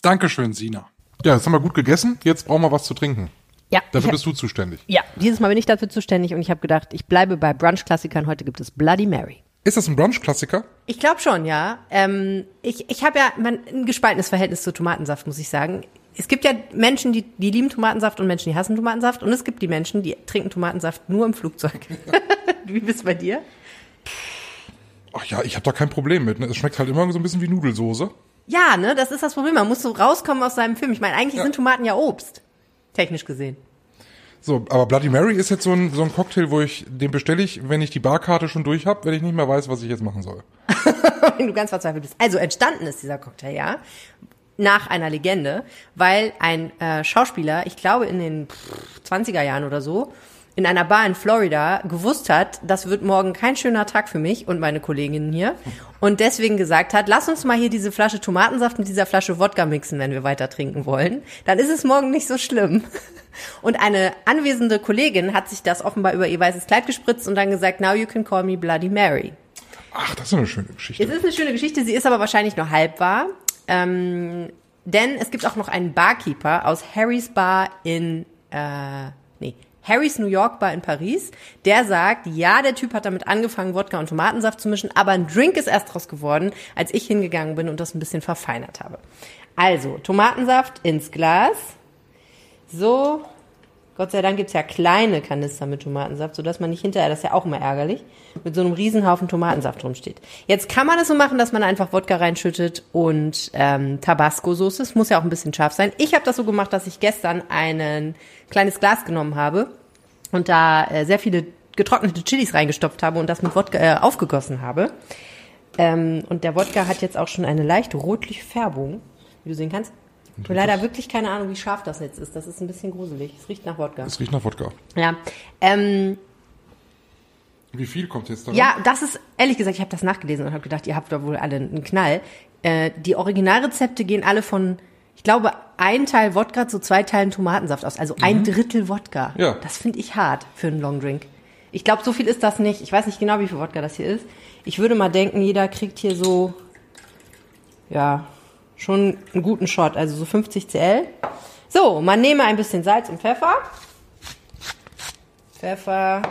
Dankeschön, Sina. Ja, jetzt haben wir gut gegessen. Jetzt brauchen wir was zu trinken. Ja. Dafür hab, bist du zuständig. Ja, dieses Mal bin ich dafür zuständig und ich habe gedacht, ich bleibe bei Brunch-Klassikern. Heute gibt es Bloody Mary. Ist das ein Brunch-Klassiker? Ich glaube schon, ja. Ähm, ich ich habe ja man, ein gespaltenes Verhältnis zu Tomatensaft, muss ich sagen. Es gibt ja Menschen, die, die lieben Tomatensaft und Menschen, die hassen Tomatensaft. Und es gibt die Menschen, die trinken Tomatensaft nur im Flugzeug. Wie bist du bei dir? Ach ja, ich habe da kein Problem mit. Ne? Es schmeckt halt immer so ein bisschen wie Nudelsoße. Ja, ne, das ist das Problem. Man muss so rauskommen aus seinem Film. Ich meine, eigentlich ja. sind Tomaten ja Obst, technisch gesehen. So, aber Bloody Mary ist jetzt so ein, so ein Cocktail, wo ich, den bestelle ich, wenn ich die Barkarte schon durch habe, wenn ich nicht mehr weiß, was ich jetzt machen soll. wenn du ganz verzweifelt bist. Also entstanden ist dieser Cocktail, ja, nach einer Legende, weil ein äh, Schauspieler, ich glaube in den 20er Jahren oder so, in einer Bar in Florida gewusst hat, das wird morgen kein schöner Tag für mich und meine Kolleginnen hier und deswegen gesagt hat, lass uns mal hier diese Flasche Tomatensaft mit dieser Flasche Wodka mixen, wenn wir weiter trinken wollen. Dann ist es morgen nicht so schlimm. Und eine anwesende Kollegin hat sich das offenbar über ihr weißes Kleid gespritzt und dann gesagt, now you can call me Bloody Mary. Ach, das ist eine schöne Geschichte. Es ist eine schöne Geschichte, sie ist aber wahrscheinlich nur halb wahr. Ähm, denn es gibt auch noch einen Barkeeper aus Harry's Bar in äh, Harrys New York Bar in Paris, der sagt, ja, der Typ hat damit angefangen, Wodka und Tomatensaft zu mischen, aber ein Drink ist erst draus geworden, als ich hingegangen bin und das ein bisschen verfeinert habe. Also, Tomatensaft ins Glas. So, Gott sei Dank gibt's ja kleine Kanister mit Tomatensaft, sodass man nicht hinterher, das ist ja auch immer ärgerlich, mit so einem Riesenhaufen Tomatensaft rumsteht. Jetzt kann man es so machen, dass man einfach Wodka reinschüttet und ähm, Tabasco-Soße. Es muss ja auch ein bisschen scharf sein. Ich habe das so gemacht, dass ich gestern ein kleines Glas genommen habe und da äh, sehr viele getrocknete Chilis reingestopft habe und das mit Wodka äh, aufgegossen habe. Ähm, und der Wodka hat jetzt auch schon eine leichte rotliche Färbung, wie du sehen kannst. Ich habe leider wirklich keine Ahnung, wie scharf das jetzt ist. Das ist ein bisschen gruselig. Es riecht nach Wodka. Es riecht nach Wodka. Ja. Ähm, wie viel kommt jetzt da? Ja, das ist, ehrlich gesagt, ich habe das nachgelesen und habe gedacht, ihr habt da wohl alle einen Knall. Äh, die Originalrezepte gehen alle von, ich glaube, ein Teil Wodka zu zwei Teilen Tomatensaft aus. Also mhm. ein Drittel Wodka. Ja. Das finde ich hart für einen Longdrink. Ich glaube, so viel ist das nicht. Ich weiß nicht genau, wie viel Wodka das hier ist. Ich würde mal denken, jeder kriegt hier so, ja, schon einen guten Shot, also so 50 cl. So, man nehme ein bisschen Salz und Pfeffer. Pfeffer.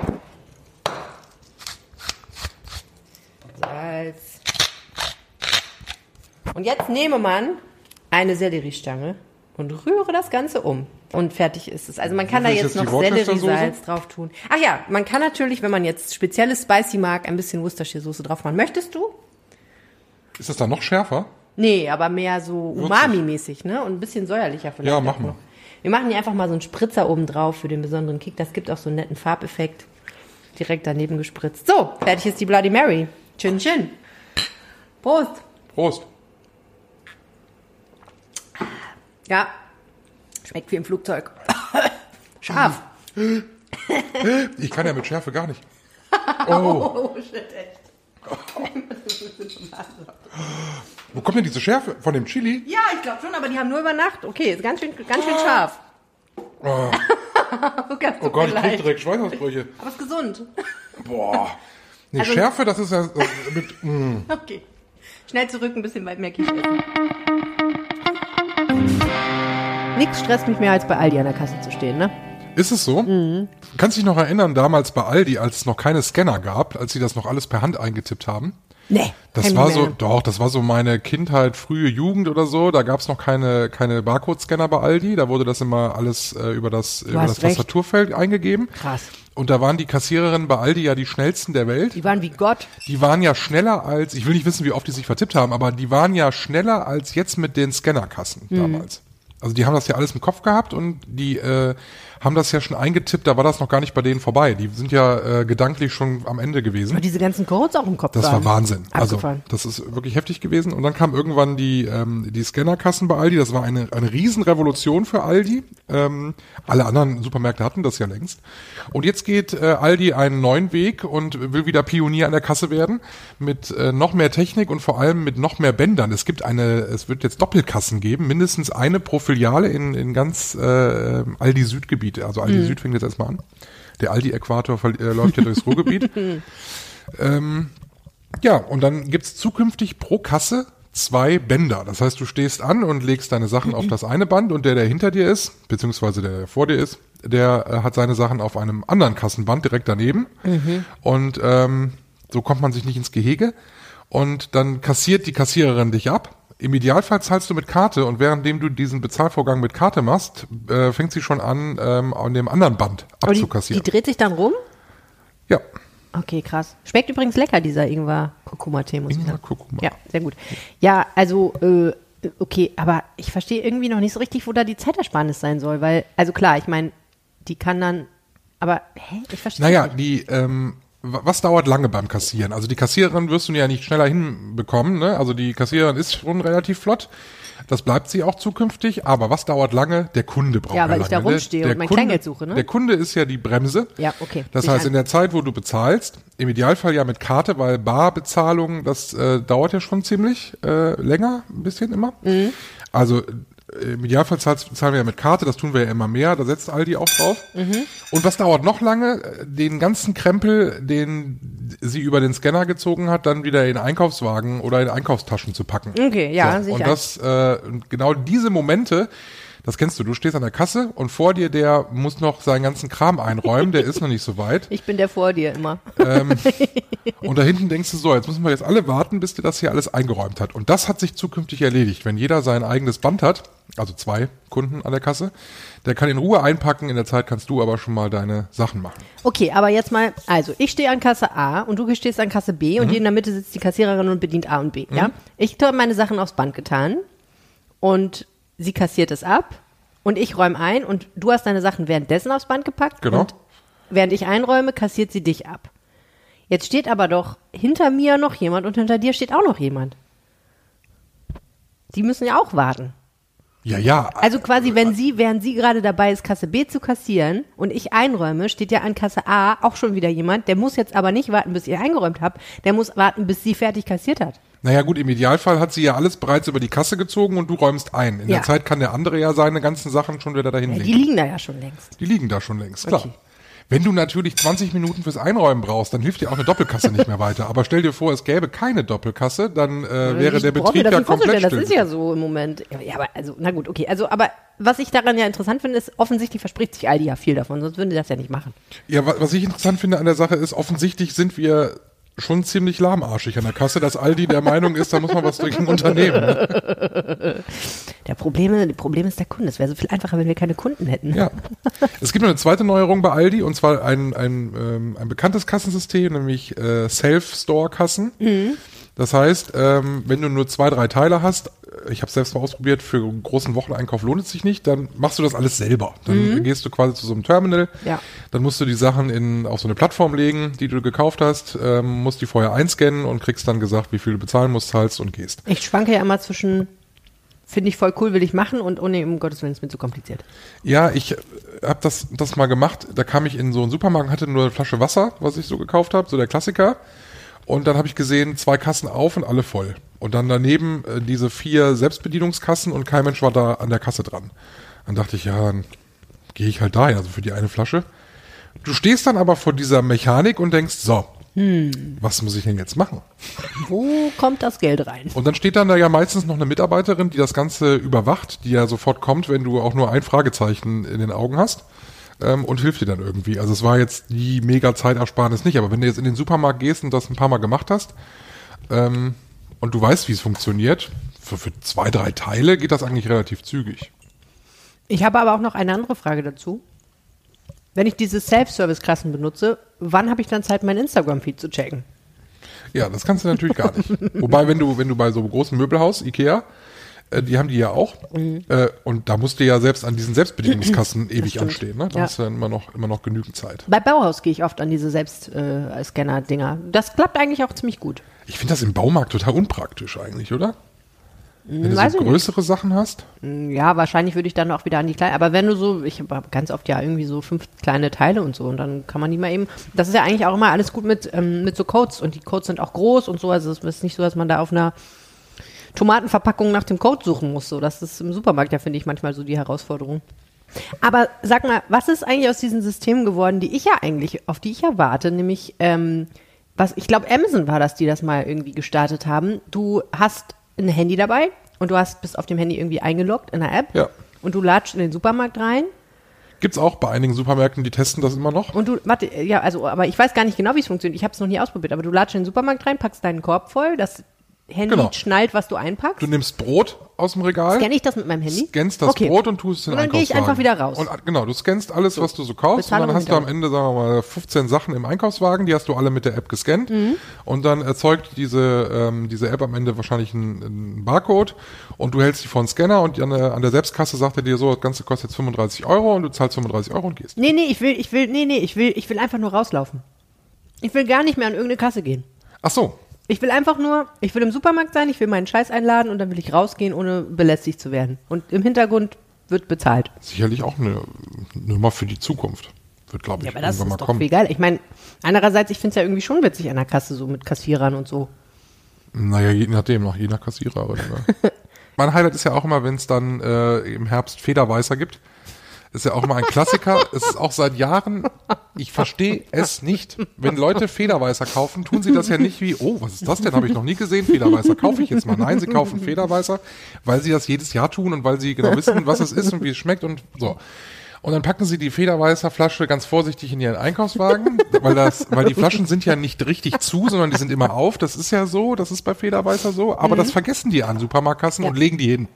Salz. Und jetzt nehme man eine Selleriestange und rühre das Ganze um. Und fertig ist es. Also man kann da jetzt jetzt noch? Selleriesalz drauf tun. Ach ja, man kann natürlich, wenn man jetzt spezielles Spicy mag, ein bisschen Worcestershire-Soße drauf machen. Möchtest du? Ist das dann noch schärfer? Nee, aber mehr so Umami-mäßig, ne? Und ein bisschen säuerlicher vielleicht. Ja, mach mal. noch. Wir machen hier einfach mal so einen Spritzer oben drauf für den besonderen Kick. Das gibt auch so einen netten Farbeffekt. Direkt daneben gespritzt. So, fertig ist die Bloody Mary. Chin Chin. Prost. Prost. Ja. Schmeckt wie im Flugzeug. Scharf. Ich kann ja mit Schärfe gar nicht. Oh, Oh, shit, echt. wo kommt denn diese Schärfe? Von dem Chili? Ja, ich glaube schon, aber die haben nur über Nacht. Okay, ist ganz schön, ganz schön scharf. Oh, Lukas, oh Gott, ich krieg direkt Schweißausbrüche. Aber ist gesund. Boah. Nee, Also- Schärfe, das ist ja äh, mit, mm. Okay. Schnell zurück, ein bisschen weit mehr Quiche essen. Nix stresst mich mehr, als bei Aldi an der Kasse zu stehen, ne? Ist es so? Mhm. Kannst dich noch erinnern, damals bei Aldi, als es noch keine Scanner gab, als sie das noch alles per Hand eingetippt haben? Nee. Das war ich so, mehr. doch, das war so meine Kindheit, frühe Jugend oder so. Da gab's noch keine, keine Barcode-Scanner bei Aldi. Da wurde das immer alles äh, über das, über das recht. Tastaturfeld eingegeben. Krass. Und da waren die Kassiererinnen bei Aldi ja die schnellsten der Welt. Die waren wie Gott. Die waren ja schneller als, ich will nicht wissen, wie oft die sich vertippt haben, aber die waren ja schneller als jetzt mit den Scannerkassen damals. Also die haben das ja alles im Kopf gehabt und die äh, haben das ja schon eingetippt, da war das noch gar nicht bei denen vorbei. Die sind ja äh, gedanklich schon am Ende gewesen. Aber diese ganzen Codes auch im Kopf Das waren. war Wahnsinn. Also das ist wirklich heftig gewesen. Und dann kam irgendwann die, ähm, die Scannerkassen bei Aldi. Das war eine, eine Riesenrevolution für Aldi. Ähm, alle anderen Supermärkte hatten das ja längst. Und jetzt geht äh, Aldi einen neuen Weg und will wieder Pionier an der Kasse werden mit äh, noch mehr Technik und vor allem mit noch mehr Bändern. Es gibt eine, es wird jetzt Doppelkassen geben, mindestens eine pro Filiale in, in ganz äh, Aldi Südgebiet. Also Aldi Süd fängt jetzt erstmal an. Der Aldi-Äquator äh, läuft ja durchs Ruhrgebiet. Ähm, ja, und dann gibt's zukünftig pro Kasse zwei Bänder. Das heißt, du stehst an und legst deine Sachen auf das eine Band und der, der hinter dir ist, beziehungsweise der, der vor dir ist, der äh, hat seine Sachen auf einem anderen Kassenband direkt daneben. Und ähm, so kommt man sich nicht ins Gehege. Und dann kassiert die Kassiererin dich ab. Im Idealfall zahlst du mit Karte und währenddem du diesen Bezahlvorgang mit Karte machst, äh, fängt sie schon an, ähm, an dem anderen Band Aber die, die abzukassieren. dreht sich dann rum? ja, Okay, krass. Schmeckt übrigens lecker, dieser Ingwer-Kurkuma-Tee, muss ich Ingwer sagen. Kurkuma. Ja, sehr gut. Ja, also, äh, okay, aber ich verstehe irgendwie noch nicht so richtig, wo da die Zeitersparnis sein soll, weil, also klar, ich meine, die kann dann, aber, hä? Ich verstehe Naja, nicht. die, ähm, was dauert lange beim Kassieren? Also die Kassiererin wirst du ja nicht schneller hinbekommen, ne? Also die Kassiererin ist schon relativ flott. Das bleibt sie auch zukünftig, aber was dauert lange? Der Kunde braucht Ja, weil lange, ich da ne? rumstehe Der und mein Kunde- Kleingeld suche, ne? Der Kunde ist ja die Bremse. Ja, okay. Das heißt, in der Zeit, wo du bezahlst, im Idealfall ja mit Karte, weil Barbezahlung, das äh, dauert ja schon ziemlich äh, länger, ein bisschen immer. Mhm. Also im Idealfall zahlen wir ja mit Karte, das tun wir ja immer mehr, da setzt Aldi auch drauf. Mhm. Und was dauert noch lange? Den ganzen Krempel, den sie über den Scanner gezogen hat, dann wieder in Einkaufswagen oder in Einkaufstaschen zu packen. Okay, ja, so, sicher. Und das, äh, genau diese Momente, das kennst du, du stehst an der Kasse und vor dir, der muss noch seinen ganzen Kram einräumen, der ist noch nicht so weit. Ich bin der vor dir immer. Und da hinten denkst du so, jetzt müssen wir jetzt alle warten, bis der das hier alles eingeräumt hat. Und das hat sich zukünftig erledigt. Wenn jeder sein eigenes Band hat, also zwei Kunden an der Kasse, der kann in Ruhe einpacken. In der Zeit kannst du aber schon mal deine Sachen machen. Okay, aber jetzt mal, also ich stehe an Kasse A und du stehst an Kasse B Mhm. und hier in der Mitte sitzt die Kassiererin und bedient A und B, ja? Ich habe meine Sachen aufs Band getan und sie kassiert es ab und ich räume ein und du hast deine Sachen währenddessen aufs Band gepackt Genau. und während ich einräume, kassiert sie dich ab. Jetzt steht aber doch hinter mir noch jemand und hinter dir steht auch noch jemand. Die müssen ja auch warten. Ja, ja. Also quasi, wenn sie, während sie gerade dabei ist, Kasse B zu kassieren und ich einräume, steht ja an Kasse A auch schon wieder jemand, der muss jetzt aber nicht warten, bis ihr eingeräumt habt, der muss warten, bis sie fertig kassiert hat. Naja gut, im Idealfall hat sie ja alles bereits über die Kasse gezogen und du räumst ein. In Ja. der Zeit kann der andere ja seine ganzen Sachen schon wieder dahin Ja, legen. die liegen da ja schon längst. Die liegen da schon längst, klar. Okay. Wenn du natürlich 20 Minuten fürs Einräumen brauchst, dann hilft dir auch eine Doppelkasse nicht mehr weiter. Aber stell dir vor, es gäbe keine Doppelkasse, dann äh, wäre Ich der Betrieb das ja komplett Das still. ist ja so im Moment. Ja, Ja, aber also, na gut, okay. Also, aber was ich daran ja interessant finde, ist, offensichtlich verspricht sich Aldi ja viel davon, sonst würden die das ja nicht machen. Ja, wa- was ich interessant finde an der Sache ist, offensichtlich sind wir schon ziemlich lahmarschig an der Kasse, dass Aldi der Meinung ist, da muss man was dagegen unternehmen. Ne? Der Probleme, das Problem ist der Kunde. Es wäre so viel einfacher, wenn wir keine Kunden hätten. Ja. Es gibt noch eine zweite Neuerung bei Aldi und zwar ein, ein, ähm, ein bekanntes Kassensystem, nämlich äh, Self-Store-Kassen. Das heißt, ähm, wenn du nur zwei, drei Teile hast, äh, ich habe selbst mal ausprobiert, für einen großen Wocheneinkauf lohnt es sich nicht, dann machst du das alles selber. Dann gehst du quasi zu so einem Terminal, Ja. dann musst du die Sachen in, auf so eine Plattform legen, die du gekauft hast, ähm, musst die vorher einscannen und kriegst dann gesagt, wie viel du bezahlen musst, zahlst und gehst. Ich schwanke ja immer zwischen, finde ich voll cool, will ich machen und oh nee, um Gottes Willen, ist mir zu kompliziert. Ja, ich habe das, das mal gemacht. Da kam ich in so einen Supermarkt, hatte nur eine Flasche Wasser, was ich so gekauft habe, so der Klassiker. Und dann habe ich gesehen, zwei Kassen auf und alle voll. Und dann daneben äh, diese vier Selbstbedienungskassen und kein Mensch war da an der Kasse dran. Dann dachte ich, ja, dann gehe ich halt dahin, also für die eine Flasche. Du stehst dann aber vor dieser Mechanik und denkst, so, was muss ich denn jetzt machen? Wo kommt das Geld rein? Und dann steht dann da ja meistens noch eine Mitarbeiterin, die das Ganze überwacht, die ja sofort kommt, wenn du auch nur ein Fragezeichen in den Augen hast ähm, und hilft dir dann irgendwie. Also es war jetzt die mega Zeitersparnis nicht, aber wenn du jetzt in den Supermarkt gehst und das ein paar Mal gemacht hast ähm, und du weißt, wie es funktioniert, für, für zwei, drei Teile geht das eigentlich relativ zügig. Ich habe aber auch noch eine andere Frage dazu. Wenn ich diese Self-Service-Klassen benutze, wann habe ich dann Zeit, mein Instagram-Feed zu checken? Ja, das kannst du natürlich gar nicht. Wobei, wenn du, wenn du bei so einem großen Möbelhaus, Ikea, äh, die haben die ja auch, äh, und da musst du ja selbst an diesen Selbstbedienungskassen ewig anstehen. Ne? Da Ja. hast du dann immer noch, immer noch genügend Zeit. Bei Bauhaus gehe ich oft an diese Selbstscanner-Dinger. das klappt eigentlich auch ziemlich gut. Ich finde das im Baumarkt total unpraktisch eigentlich, oder? Wenn du so ich nicht. größere Sachen hast. Ja, wahrscheinlich würde ich dann auch wieder an die kleinen. Aber wenn du so, ich habe ganz oft ja irgendwie so fünf kleine Teile und so und dann kann man die mal eben. Das ist ja eigentlich auch immer alles gut mit, ähm, mit so Codes und die Codes sind auch groß und so. Also es ist nicht so, dass man da auf einer Tomatenverpackung nach dem Code suchen muss. So, das ist im Supermarkt ja, finde ich, manchmal so die Herausforderung. Aber sag mal, was ist eigentlich aus diesen Systemen geworden, die ich ja eigentlich, auf die ich ja warte, nämlich, ähm, was, ich glaube, Amazon war das, die das mal irgendwie gestartet haben. Du hast ein Handy dabei und du hast, bist auf dem Handy irgendwie eingeloggt in der App Ja. und du latscht in den Supermarkt rein Gibt's auch bei einigen Supermärkten, die testen das immer noch. und du, warte, ja, also, aber ich weiß gar nicht genau, wie es funktioniert. Ich habe es noch nie ausprobiert, aber du latscht in den Supermarkt rein, packst deinen Korb voll, das Handy Genau. schnallt, was du einpackst. Du nimmst Brot aus dem Regal, Scanne ich das mit meinem Handy? scannst das Okay. Brot und tust es in Und den dann gehe ich einfach wieder raus. Und, genau, du scannst alles, was du so kaufst Bezahlung und dann hast du am Ende, sagen wir mal, 15 Sachen im Einkaufswagen, die hast du alle mit der App gescannt Mhm. und dann erzeugt diese, ähm, diese App am Ende wahrscheinlich einen, einen Barcode und du hältst die vor den Scanner und an der, an der Selbstkasse sagt er dir so, das Ganze kostet jetzt 35 Euro und du zahlst 35 Euro und gehst. Nee, nee, ich will, ich will, nee, nee, ich will, ich will einfach nur rauslaufen. Ich will gar nicht mehr an irgendeine Kasse gehen. Ach so, Ich will einfach nur, ich will im Supermarkt sein, ich will meinen Scheiß einladen und dann will ich rausgehen, ohne belästigt zu werden. Und im Hintergrund wird bezahlt. sicherlich auch eine Nummer für die Zukunft. Wird, glaube ich, Ja, aber das ist mal doch kommen. geil. Ich meine, andererseits, ich finde es ja irgendwie schon witzig an der Kasse, so mit Kassierern und so. Naja, je nachdem, nach je nach Kassiererin. Ne? mein Highlight ist ja auch immer, wenn es dann äh, im Herbst Federweißer gibt. Ist ja auch immer ein Klassiker. es ist auch seit Jahren, ich verstehe es nicht. Wenn Leute Federweißer kaufen, tun sie das ja nicht wie, oh, was ist das denn? Habe ich noch nie gesehen. Federweißer kaufe ich jetzt mal. Nein, sie kaufen Federweißer, weil sie das jedes Jahr tun und weil sie genau wissen, was es ist und wie es schmeckt und so. Und dann packen sie die Federweißer Flasche ganz vorsichtig in ihren Einkaufswagen, weil das, weil die Flaschen sind ja nicht richtig zu, sondern die sind immer auf. Das ist ja so, das ist bei Federweißer so. Aber das vergessen die an Supermarktkassen und legen die hin.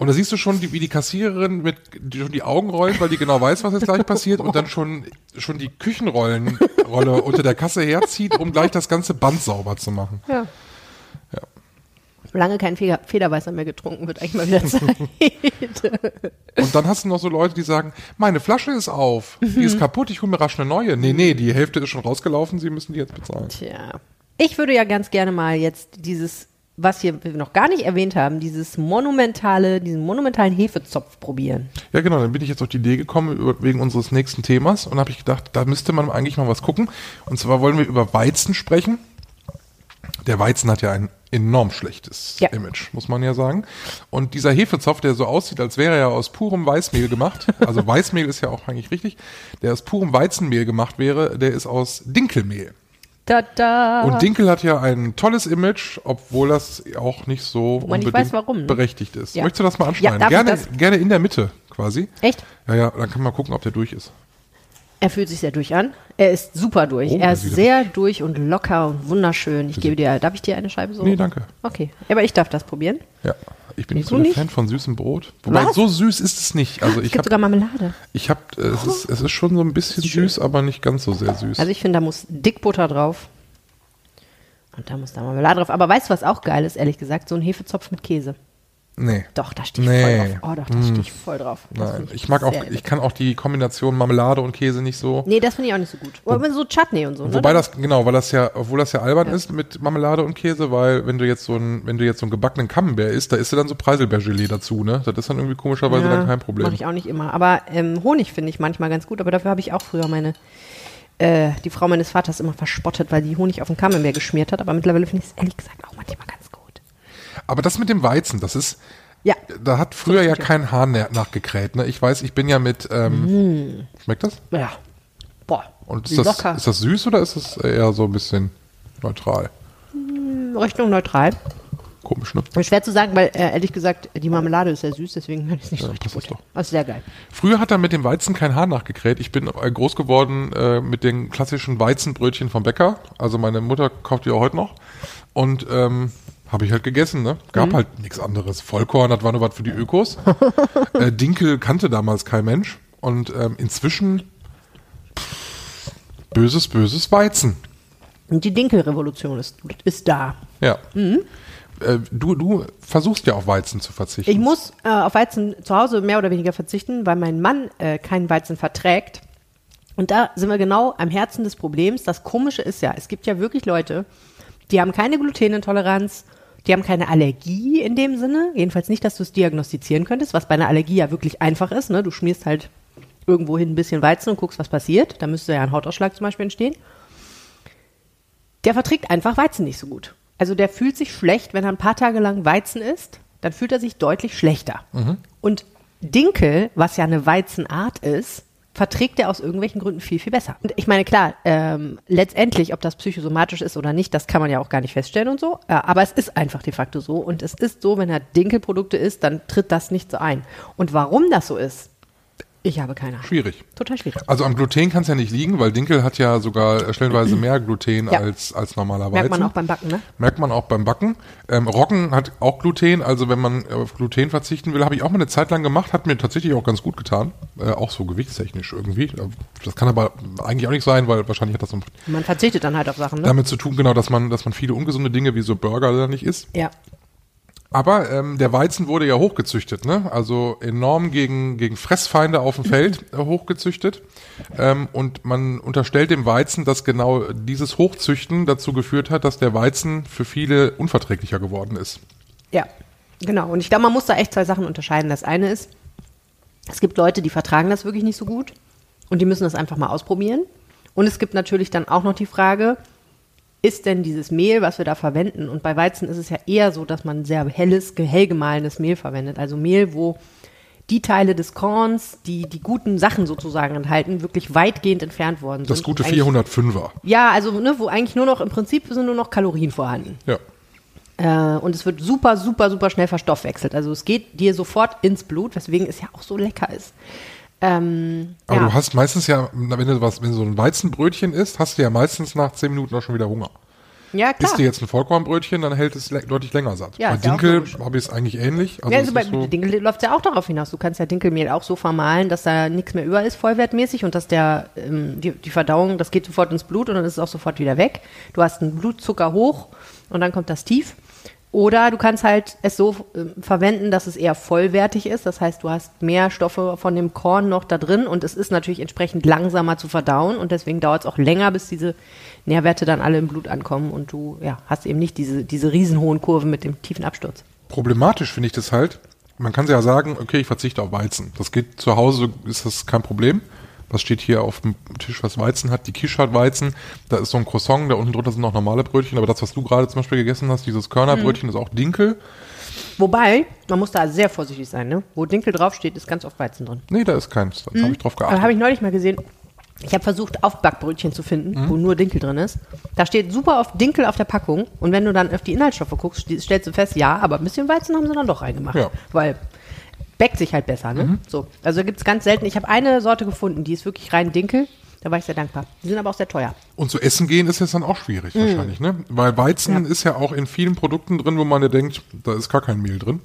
Und da siehst du schon, die, wie die Kassiererin mit die, schon die Augen rollt, weil die genau weiß, was jetzt gleich passiert und dann schon schon die Küchenrollenrolle unter der Kasse herzieht, um gleich das ganze Band sauber zu machen. Ja. Lange kein Feder Federweißer mehr getrunken, wird eigentlich mal wieder Zeit. Und dann hast du noch so Leute, die sagen, meine Flasche ist auf, die ist kaputt, ich hole mir rasch eine neue. Nee, nee, die Hälfte ist schon rausgelaufen, sie müssen die jetzt bezahlen. Tja. Ich würde ja ganz gerne mal jetzt dieses, was hier wir noch gar nicht erwähnt haben, dieses monumentale, diesen monumentalen Hefezopf probieren. Ja, genau, dann bin ich jetzt auf die Idee gekommen wegen unseres nächsten Themas und habe ich gedacht, da müsste man eigentlich mal was gucken. Und zwar wollen wir über Weizen sprechen. Der Weizen hat ja ein enorm schlechtes Ja. Image, muss man ja sagen. Und dieser Hefezopf, der so aussieht, als wäre er aus purem Weißmehl gemacht, also Weißmehl ist ja auch eigentlich richtig, der aus purem Weizenmehl gemacht wäre, der ist aus Dinkelmehl. Tada! Und Dinkel hat ja ein tolles Image, obwohl das auch nicht so unbedingt weiß, warum, ne? berechtigt ist. Ja. Möchtest du das mal Ja, anschneiden? ich gerne, das? gerne in der Mitte quasi. Echt? Ja, ja, dann kann man gucken, ob der durch ist. Er fühlt sich sehr durch an. Er ist super durch. Oh, er ist sehr durch und locker und wunderschön. Ich gebe dir, darf ich dir eine Scheibe so? Nee, danke. Okay, aber ich darf das probieren. Ja. Ich bin nicht so nicht? Fan von süßem Brot. Wobei, Was? so süß ist es nicht. Also es ich gibt habe, sogar Marmelade. ich habe, es ist, es ist schon so ein bisschen süß, aber nicht ganz so sehr süß. Also ich finde, da muss dick Butter drauf. Und da muss da Marmelade drauf. Aber weißt du, was auch geil ist, ehrlich gesagt? So ein Hefezopf mit Käse. Nee. Doch, da stehe ich Nee. voll drauf. Oh, doch, da stehe ich voll drauf. Das Nein, finde ich mag auch, ich kann auch die Kombination Marmelade und Käse nicht so. Nee, das finde ich auch nicht so gut. Aber so Chutney und so. ne? Wobei das, genau, weil das ja, obwohl das ja albern ist mit Marmelade und Käse, weil wenn du jetzt so ein, wenn du jetzt so einen gebackenen Camembert isst, da isst du dann so Preiselbeergelee dazu, ne? Das ist dann irgendwie komischerweise dann kein Problem. Mache ich auch nicht immer. Aber ähm, Honig finde ich manchmal ganz gut. Aber dafür habe ich auch früher meine, äh, die Frau meines Vaters immer verspottet, weil die Honig auf den Camembert geschmiert hat. Aber mittlerweile finde ich es ehrlich gesagt auch manchmal ganz gut. Aber das mit dem Weizen, das ist, Ja. da hat früher ja kein Hahn nachgekräht, ne? Ich weiß, ich bin ja mit, ähm, schmeckt das? Ja. Boah. Und ist das, Mm. locker. ist das süß oder ist das eher so ein bisschen neutral? Richtung neutral. Komisch, ne? Schwer zu sagen, weil äh, ehrlich gesagt, die Marmelade ist sehr süß, deswegen kann ich es nicht so Ja, richtig das ist gut. doch- Das ist sehr geil. Früher hat er mit dem Weizen kein Haar nachgekräht. Ich bin äh, groß geworden äh, mit den klassischen Weizenbrötchen vom Bäcker. Also meine Mutter kauft die auch heute noch. Und ähm, habe ich halt gegessen, ne? Gab Mhm. halt nichts anderes. Vollkorn, das war nur was für die Ökos. äh, Dinkel kannte damals kein Mensch. Und ähm, inzwischen pff, böses, böses Weizen. Und die Dinkelrevolution ist, ist da. Ja. Äh, du, du versuchst ja auf Weizen zu verzichten. Ich muss äh, auf Weizen zu Hause mehr oder weniger verzichten, weil mein Mann äh, keinen Weizen verträgt. Und da sind wir genau am Herzen des Problems. Das Komische ist ja, es gibt ja wirklich Leute, die haben keine Glutenintoleranz, die haben keine Allergie in dem Sinne. Jedenfalls nicht, dass du es diagnostizieren könntest, was bei einer Allergie ja wirklich einfach ist. Ne? Du schmierst halt irgendwohin ein bisschen Weizen und guckst, was passiert. Da müsste ja ein Hautausschlag zum Beispiel entstehen. Der verträgt einfach Weizen nicht so gut. Also der fühlt sich schlecht, wenn er ein paar Tage lang Weizen isst, dann fühlt er sich deutlich schlechter. Und Dinkel, was ja eine Weizenart ist, verträgt er aus irgendwelchen Gründen viel, viel besser. Und ich meine, klar, ähm, letztendlich, ob das psychosomatisch ist oder nicht, das kann man ja auch gar nicht feststellen und so. Äh, aber es ist einfach de facto so. Und es ist so, wenn er Dinkelprodukte isst, dann tritt das nicht so ein. Und warum das so ist, ich habe keine Ahnung. Schwierig. Total schwierig. Also am Gluten kann es ja nicht liegen, weil Dinkel hat ja sogar äh, stellenweise mehr Gluten Ja. als, als normaler Weizen. Merkt man auch beim Backen, ne? Merkt man auch beim Backen. Ähm, Roggen hat auch Gluten, also wenn man auf Gluten verzichten will, habe ich auch mal eine Zeit lang gemacht, hat mir tatsächlich auch ganz gut getan. Äh, auch so gewichtstechnisch irgendwie. Das kann aber eigentlich auch nicht sein, weil wahrscheinlich hat das so Man verzichtet dann halt auf Sachen, ne? damit zu tun, genau, dass man, dass man viele ungesunde Dinge wie so Burger nicht isst. Ja. Aber ähm, der Weizen wurde ja hochgezüchtet, ne? Also enorm gegen, gegen Fressfeinde auf dem Feld äh, hochgezüchtet. Ähm, und man unterstellt dem Weizen, dass genau dieses Hochzüchten dazu geführt hat, dass der Weizen für viele unverträglicher geworden ist. Ja, genau. Und ich glaube, man muss da echt zwei Sachen unterscheiden. Das eine ist, es gibt Leute, die vertragen das wirklich nicht so gut und die müssen das einfach mal ausprobieren. Und es gibt natürlich dann auch noch die Frage, ist denn dieses Mehl, was wir da verwenden, und bei Weizen ist es ja eher so, dass man sehr helles, hell gemahlenes Mehl verwendet. Also Mehl, wo die Teile des Korns, die die guten Sachen sozusagen enthalten, wirklich weitgehend entfernt worden sind. Das gute Eigentlich- 405er. Ja, also ne, wo eigentlich nur noch, im Prinzip sind nur noch Kalorien vorhanden. Ja. Äh, und es wird super, super, super schnell verstoffwechselt. Also es geht dir sofort ins Blut, weswegen es ja auch so lecker ist. Ähm, Aber ja. du hast meistens ja, wenn du was, wenn du so ein Weizenbrötchen isst, hast du ja meistens nach 10 Minuten auch schon wieder Hunger. ja, klar. Isst du jetzt ein Vollkornbrötchen, dann hält es deutlich länger satt. Ja, Bei Dinkel habe ich es eigentlich ähnlich. Also ja, es also bei so, Dinkel läuft ja auch darauf hinaus. Du kannst ja Dinkelmehl auch so vermahlen, dass da nichts mehr über ist, vollwertmäßig, und dass der ähm, die, die Verdauung, das geht sofort ins Blut und dann ist es auch sofort wieder weg. Du hast einen Blutzucker hoch und dann kommt das tief. Oder du kannst halt es so ähm, verwenden, dass es eher vollwertig ist. Das heißt, du hast mehr Stoffe von dem Korn noch da drin und es ist natürlich entsprechend langsamer zu verdauen und deswegen dauert es auch länger, bis diese Nährwerte dann alle im Blut ankommen und du ja, hast eben nicht diese, diese riesenhohen Kurven mit dem tiefen Absturz. Problematisch finde ich das halt. Man kann ja sagen, okay, ich verzichte auf Weizen. Das geht zu Hause, ist das kein Problem. Was steht hier auf dem Tisch, was Weizen hat? Die Quiche hat Weizen. Da ist so ein Croissant, da unten drunter sind noch normale Brötchen. Aber das, was du gerade zum Beispiel gegessen hast, dieses Körnerbrötchen, ist auch Dinkel. Wobei, man muss da sehr vorsichtig sein, ne? Wo Dinkel draufsteht, ist ganz oft Weizen drin. Nee, da ist keins. Da habe ich drauf geachtet. habe ich neulich mal gesehen. Ich habe versucht, Aufbackbrötchen zu finden, wo nur Dinkel drin ist. Da steht super oft Dinkel auf der Packung. Und wenn du dann auf die Inhaltsstoffe guckst, stellst du fest, ja, aber ein bisschen Weizen haben sie dann doch reingemacht. Ja. Weil bäckt sich halt besser, ne? So. Also gibt es ganz selten. Ich habe eine Sorte gefunden, die ist wirklich rein Dinkel. Da war ich sehr dankbar. Die sind aber auch sehr teuer. Und zu essen gehen ist jetzt dann auch schwierig wahrscheinlich, ne? Weil Weizen Ja. ist ja auch in vielen Produkten drin, wo man ja denkt, da ist gar kein Mehl drin.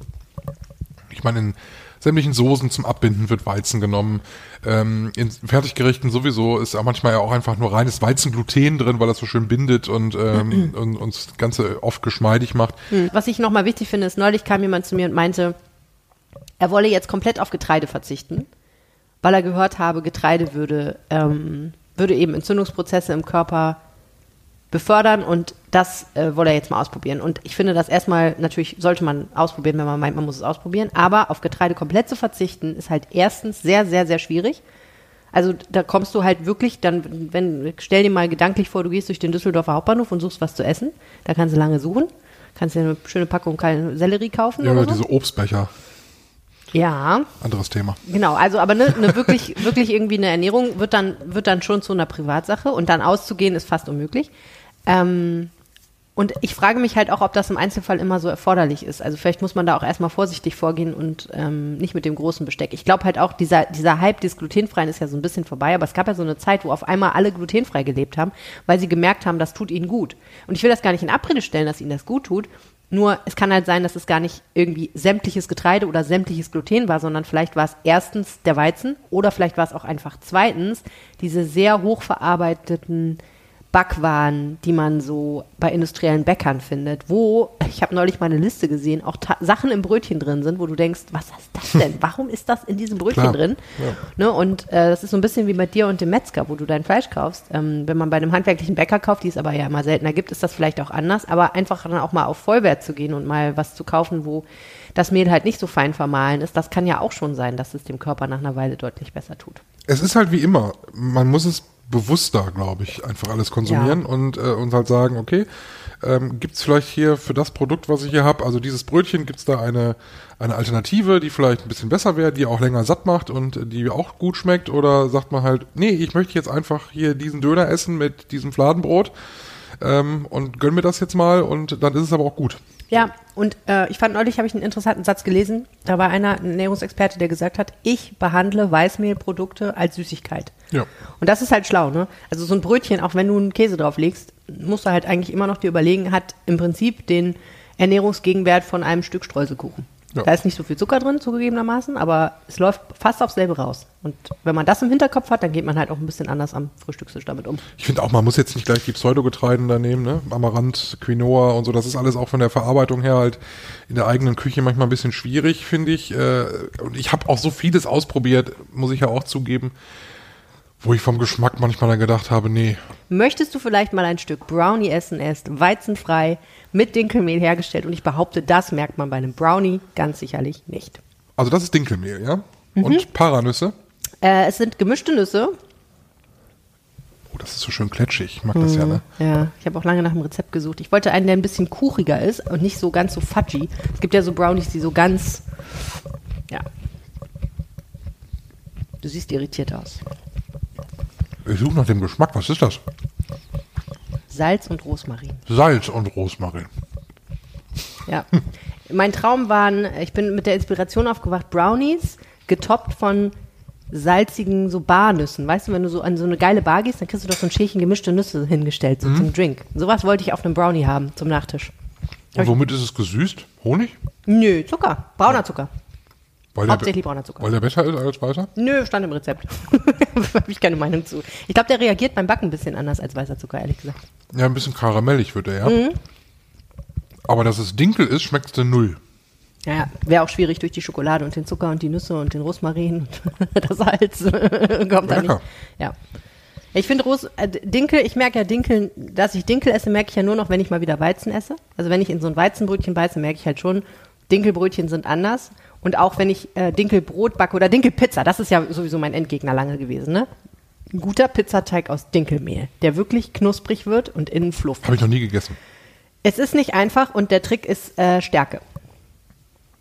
Ich meine, in sämtlichen Soßen zum Abbinden wird Weizen genommen. Ähm, in Fertiggerichten sowieso ist auch manchmal ja auch einfach nur reines Weizengluten drin, weil das so schön bindet und, ähm, und uns das Ganze oft geschmeidig macht. Was ich nochmal wichtig finde, ist, neulich kam jemand zu mir und meinte, er wolle jetzt komplett auf Getreide verzichten, weil er gehört habe, Getreide würde, ähm, würde eben Entzündungsprozesse im Körper befördern und das äh, wolle er jetzt mal ausprobieren. Und ich finde das erstmal, natürlich sollte man ausprobieren, wenn man meint, man muss es ausprobieren, aber auf Getreide komplett zu verzichten, ist halt erstens sehr, sehr, sehr schwierig. Also da kommst du halt wirklich, dann, wenn, stell dir mal gedanklich vor, du gehst durch den Düsseldorfer Hauptbahnhof und suchst was zu essen. Da kannst du lange suchen. Kannst dir eine schöne Packung Sellerie kaufen Ja, oder so. diese Obstbecher, Ja, anderes Thema. genau. Also, aber ne, ne wirklich, wirklich irgendwie eine Ernährung wird dann, wird dann schon zu einer Privatsache und dann auszugehen ist fast unmöglich. Ähm, und ich frage mich halt auch, ob das im Einzelfall immer so erforderlich ist. Also vielleicht muss man da auch erstmal vorsichtig vorgehen und ähm, nicht mit dem großen Besteck. Ich glaube halt auch, dieser, dieser Hype des Glutenfreien ist ja so ein bisschen vorbei, aber es gab ja so eine Zeit, wo auf einmal alle glutenfrei gelebt haben, weil sie gemerkt haben, das tut ihnen gut. Und ich will das gar nicht in Abrede stellen, dass ihnen das gut tut. Nur es kann halt sein, dass es gar nicht irgendwie sämtliches Getreide oder sämtliches Gluten war, sondern vielleicht war es erstens der Weizen oder vielleicht war es auch einfach zweitens diese sehr hochverarbeiteten Backwaren, die man so bei industriellen Bäckern findet, wo, ich habe neulich mal eine Liste gesehen, auch Sachen im Brötchen drin sind, wo du denkst, was ist das denn? Warum ist das in diesem Brötchen Klar, drin? Ne? Und äh, das ist so ein bisschen wie bei dir und dem Metzger, wo du dein Fleisch kaufst. Ähm, wenn man bei einem handwerklichen Bäcker kauft, die es aber ja immer seltener gibt, ist das vielleicht auch anders, aber einfach dann auch mal auf Vollwert zu gehen und mal was zu kaufen, wo das Mehl halt nicht so fein vermahlen ist, das kann ja auch schon sein, dass es dem Körper nach einer Weile deutlich besser tut. Es ist halt wie immer, man muss es bewusster, glaube ich, einfach alles konsumieren Ja. und, äh, und halt sagen, okay, ähm, gibt es vielleicht hier für das Produkt, was ich hier habe, also dieses Brötchen, gibt es da eine, eine Alternative, die vielleicht ein bisschen besser wäre, die auch länger satt macht und die auch gut schmeckt oder sagt man halt, nee, ich möchte jetzt einfach hier diesen Döner essen mit diesem Fladenbrot ähm, und gönn mir das jetzt mal und dann ist es aber auch gut. Ja, und äh, ich fand neulich, habe ich einen interessanten Satz gelesen. Da war einer, ein Ernährungsexperte, der gesagt hat, ich behandle Weißmehlprodukte als Süßigkeit. Ja. Und das ist halt schlau, ne? Also so ein Brötchen, auch wenn du einen Käse drauf legst, musst du halt eigentlich immer noch dir überlegen, hat im Prinzip den Ernährungsgegenwert von einem Stück Streuselkuchen. Ja. Da ist nicht so viel Zucker drin, zugegebenermaßen, aber es läuft fast aufs selbe raus. Und wenn man das im Hinterkopf hat, dann geht man halt auch ein bisschen anders am Frühstückstisch damit um. Ich finde auch, man muss jetzt nicht gleich die Pseudogetreiden da nehmen, ne? Amaranth, Quinoa und so, das ist alles auch von der Verarbeitung her halt in der eigenen Küche manchmal ein bisschen schwierig, finde ich. Äh, Und ich habe auch so vieles ausprobiert, muss ich ja auch zugeben, wo ich vom Geschmack manchmal dann gedacht habe, nee, Möchtest du vielleicht mal ein Stück Brownie essen, er ist weizenfrei, mit Dinkelmehl hergestellt und ich behaupte, das merkt man bei einem Brownie ganz sicherlich nicht. also das ist Dinkelmehl, ja? Mhm. Und Paranüsse. Äh, es sind gemischte Nüsse. Oh, das ist so schön kletschig, ich mag das Mhm. ja, ne? Ja, ich habe auch lange nach einem Rezept gesucht. Ich wollte einen, der ein bisschen kuchiger ist und nicht so ganz so fudgy. Es gibt ja so Brownies, die so ganz, ja. Du siehst irritiert aus. Ich suche nach dem Geschmack, was ist das? Salz und Rosmarin. Salz und Rosmarin. Ja. mein Traum waren, ich bin mit der Inspiration aufgewacht, Brownies, getoppt von salzigen so Barnüssen. Weißt du, wenn du so an so eine geile Bar gehst, dann kriegst du doch so ein Schälchen gemischte Nüsse hingestellt, so zum Drink. Sowas wollte ich auf einem Brownie haben, zum Nachtisch. Und womit ist es gesüßt? Honig? Nö, Zucker. Brauner Zucker. Weil Hauptsächlich der, brauner Zucker. Weil der besser ist als weißer? Nö, stand im Rezept. Habe ich keine Meinung zu. Ich glaube, der reagiert beim Backen ein bisschen anders als weißer Zucker, ehrlich gesagt. Ja, ein bisschen karamellig wird er, ja. Mhm. Aber dass es Dinkel ist, schmeckt es denn null. Ja, wäre auch schwierig durch die Schokolade und den Zucker und die Nüsse und den Rosmarin und das Salz. Kommt da nicht. Ja. Ich finde Ros äh, Dinkel, ich merke ja Dinkel, dass ich Dinkel esse, merke ich ja nur noch, wenn ich mal wieder Weizen esse. Also wenn ich in so ein Weizenbrötchen beiße, merke ich halt schon, Dinkelbrötchen sind anders. Und auch wenn ich äh, Dinkelbrot backe oder Dinkelpizza, das ist ja sowieso mein Endgegner lange gewesen, ne? Ein guter Pizzateig aus Dinkelmehl, der wirklich knusprig wird und innen fluffig. Habe ich noch nie gegessen. Es ist nicht einfach und der Trick ist äh, Stärke.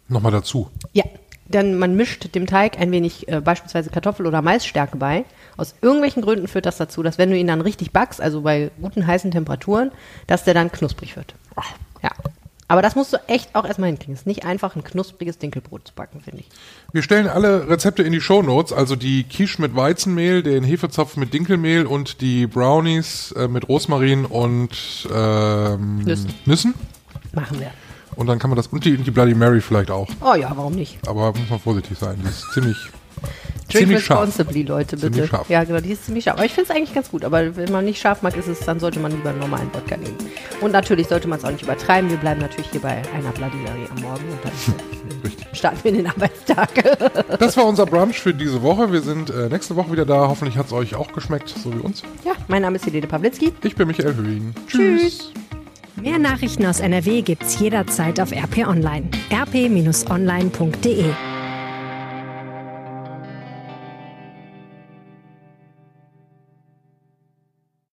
Nochmal dazu. Ja, dann man mischt dem Teig ein wenig äh, beispielsweise Kartoffel- oder Maisstärke bei. Aus irgendwelchen Gründen führt das dazu, dass wenn du ihn dann richtig backst, also bei guten heißen Temperaturen, dass der dann knusprig wird. Ja. Aber das musst du echt auch erstmal hinkriegen. Es ist nicht einfach ein knuspriges Dinkelbrot zu backen, finde ich. Wir stellen alle Rezepte in die Shownotes, also die Quiche mit Weizenmehl, den Hefezopf mit Dinkelmehl und die Brownies äh, mit Rosmarin und ähm, Nüssen. Nüssen. Machen wir. Und dann kann man das, und die, die Bloody Mary vielleicht auch. Oh ja, warum nicht? Aber muss man vorsichtig sein, die ist ziemlich, Drink ziemlich scharf. responsibly, Leute, bitte. Ziemlich scharf. Ja, genau, die ist ziemlich scharf. Aber ich finde es eigentlich ganz gut. Aber wenn man nicht scharf mag, ist es, dann sollte man lieber einen normalen Wodka nehmen. Und natürlich sollte man es auch nicht übertreiben. Wir bleiben natürlich hier bei einer Bloody Mary am Morgen und dann Richtig. starten wir in den Arbeitstag. Das war unser Brunch für diese Woche. Wir sind äh, nächste Woche wieder da. Hoffentlich hat es euch auch geschmeckt, so wie uns. ja, mein Name ist Helene Pawlitzki. Ich bin Michael Höhing. Tschüss. Mehr Nachrichten aus NRW gibt's jederzeit auf RP Online. rp-online.de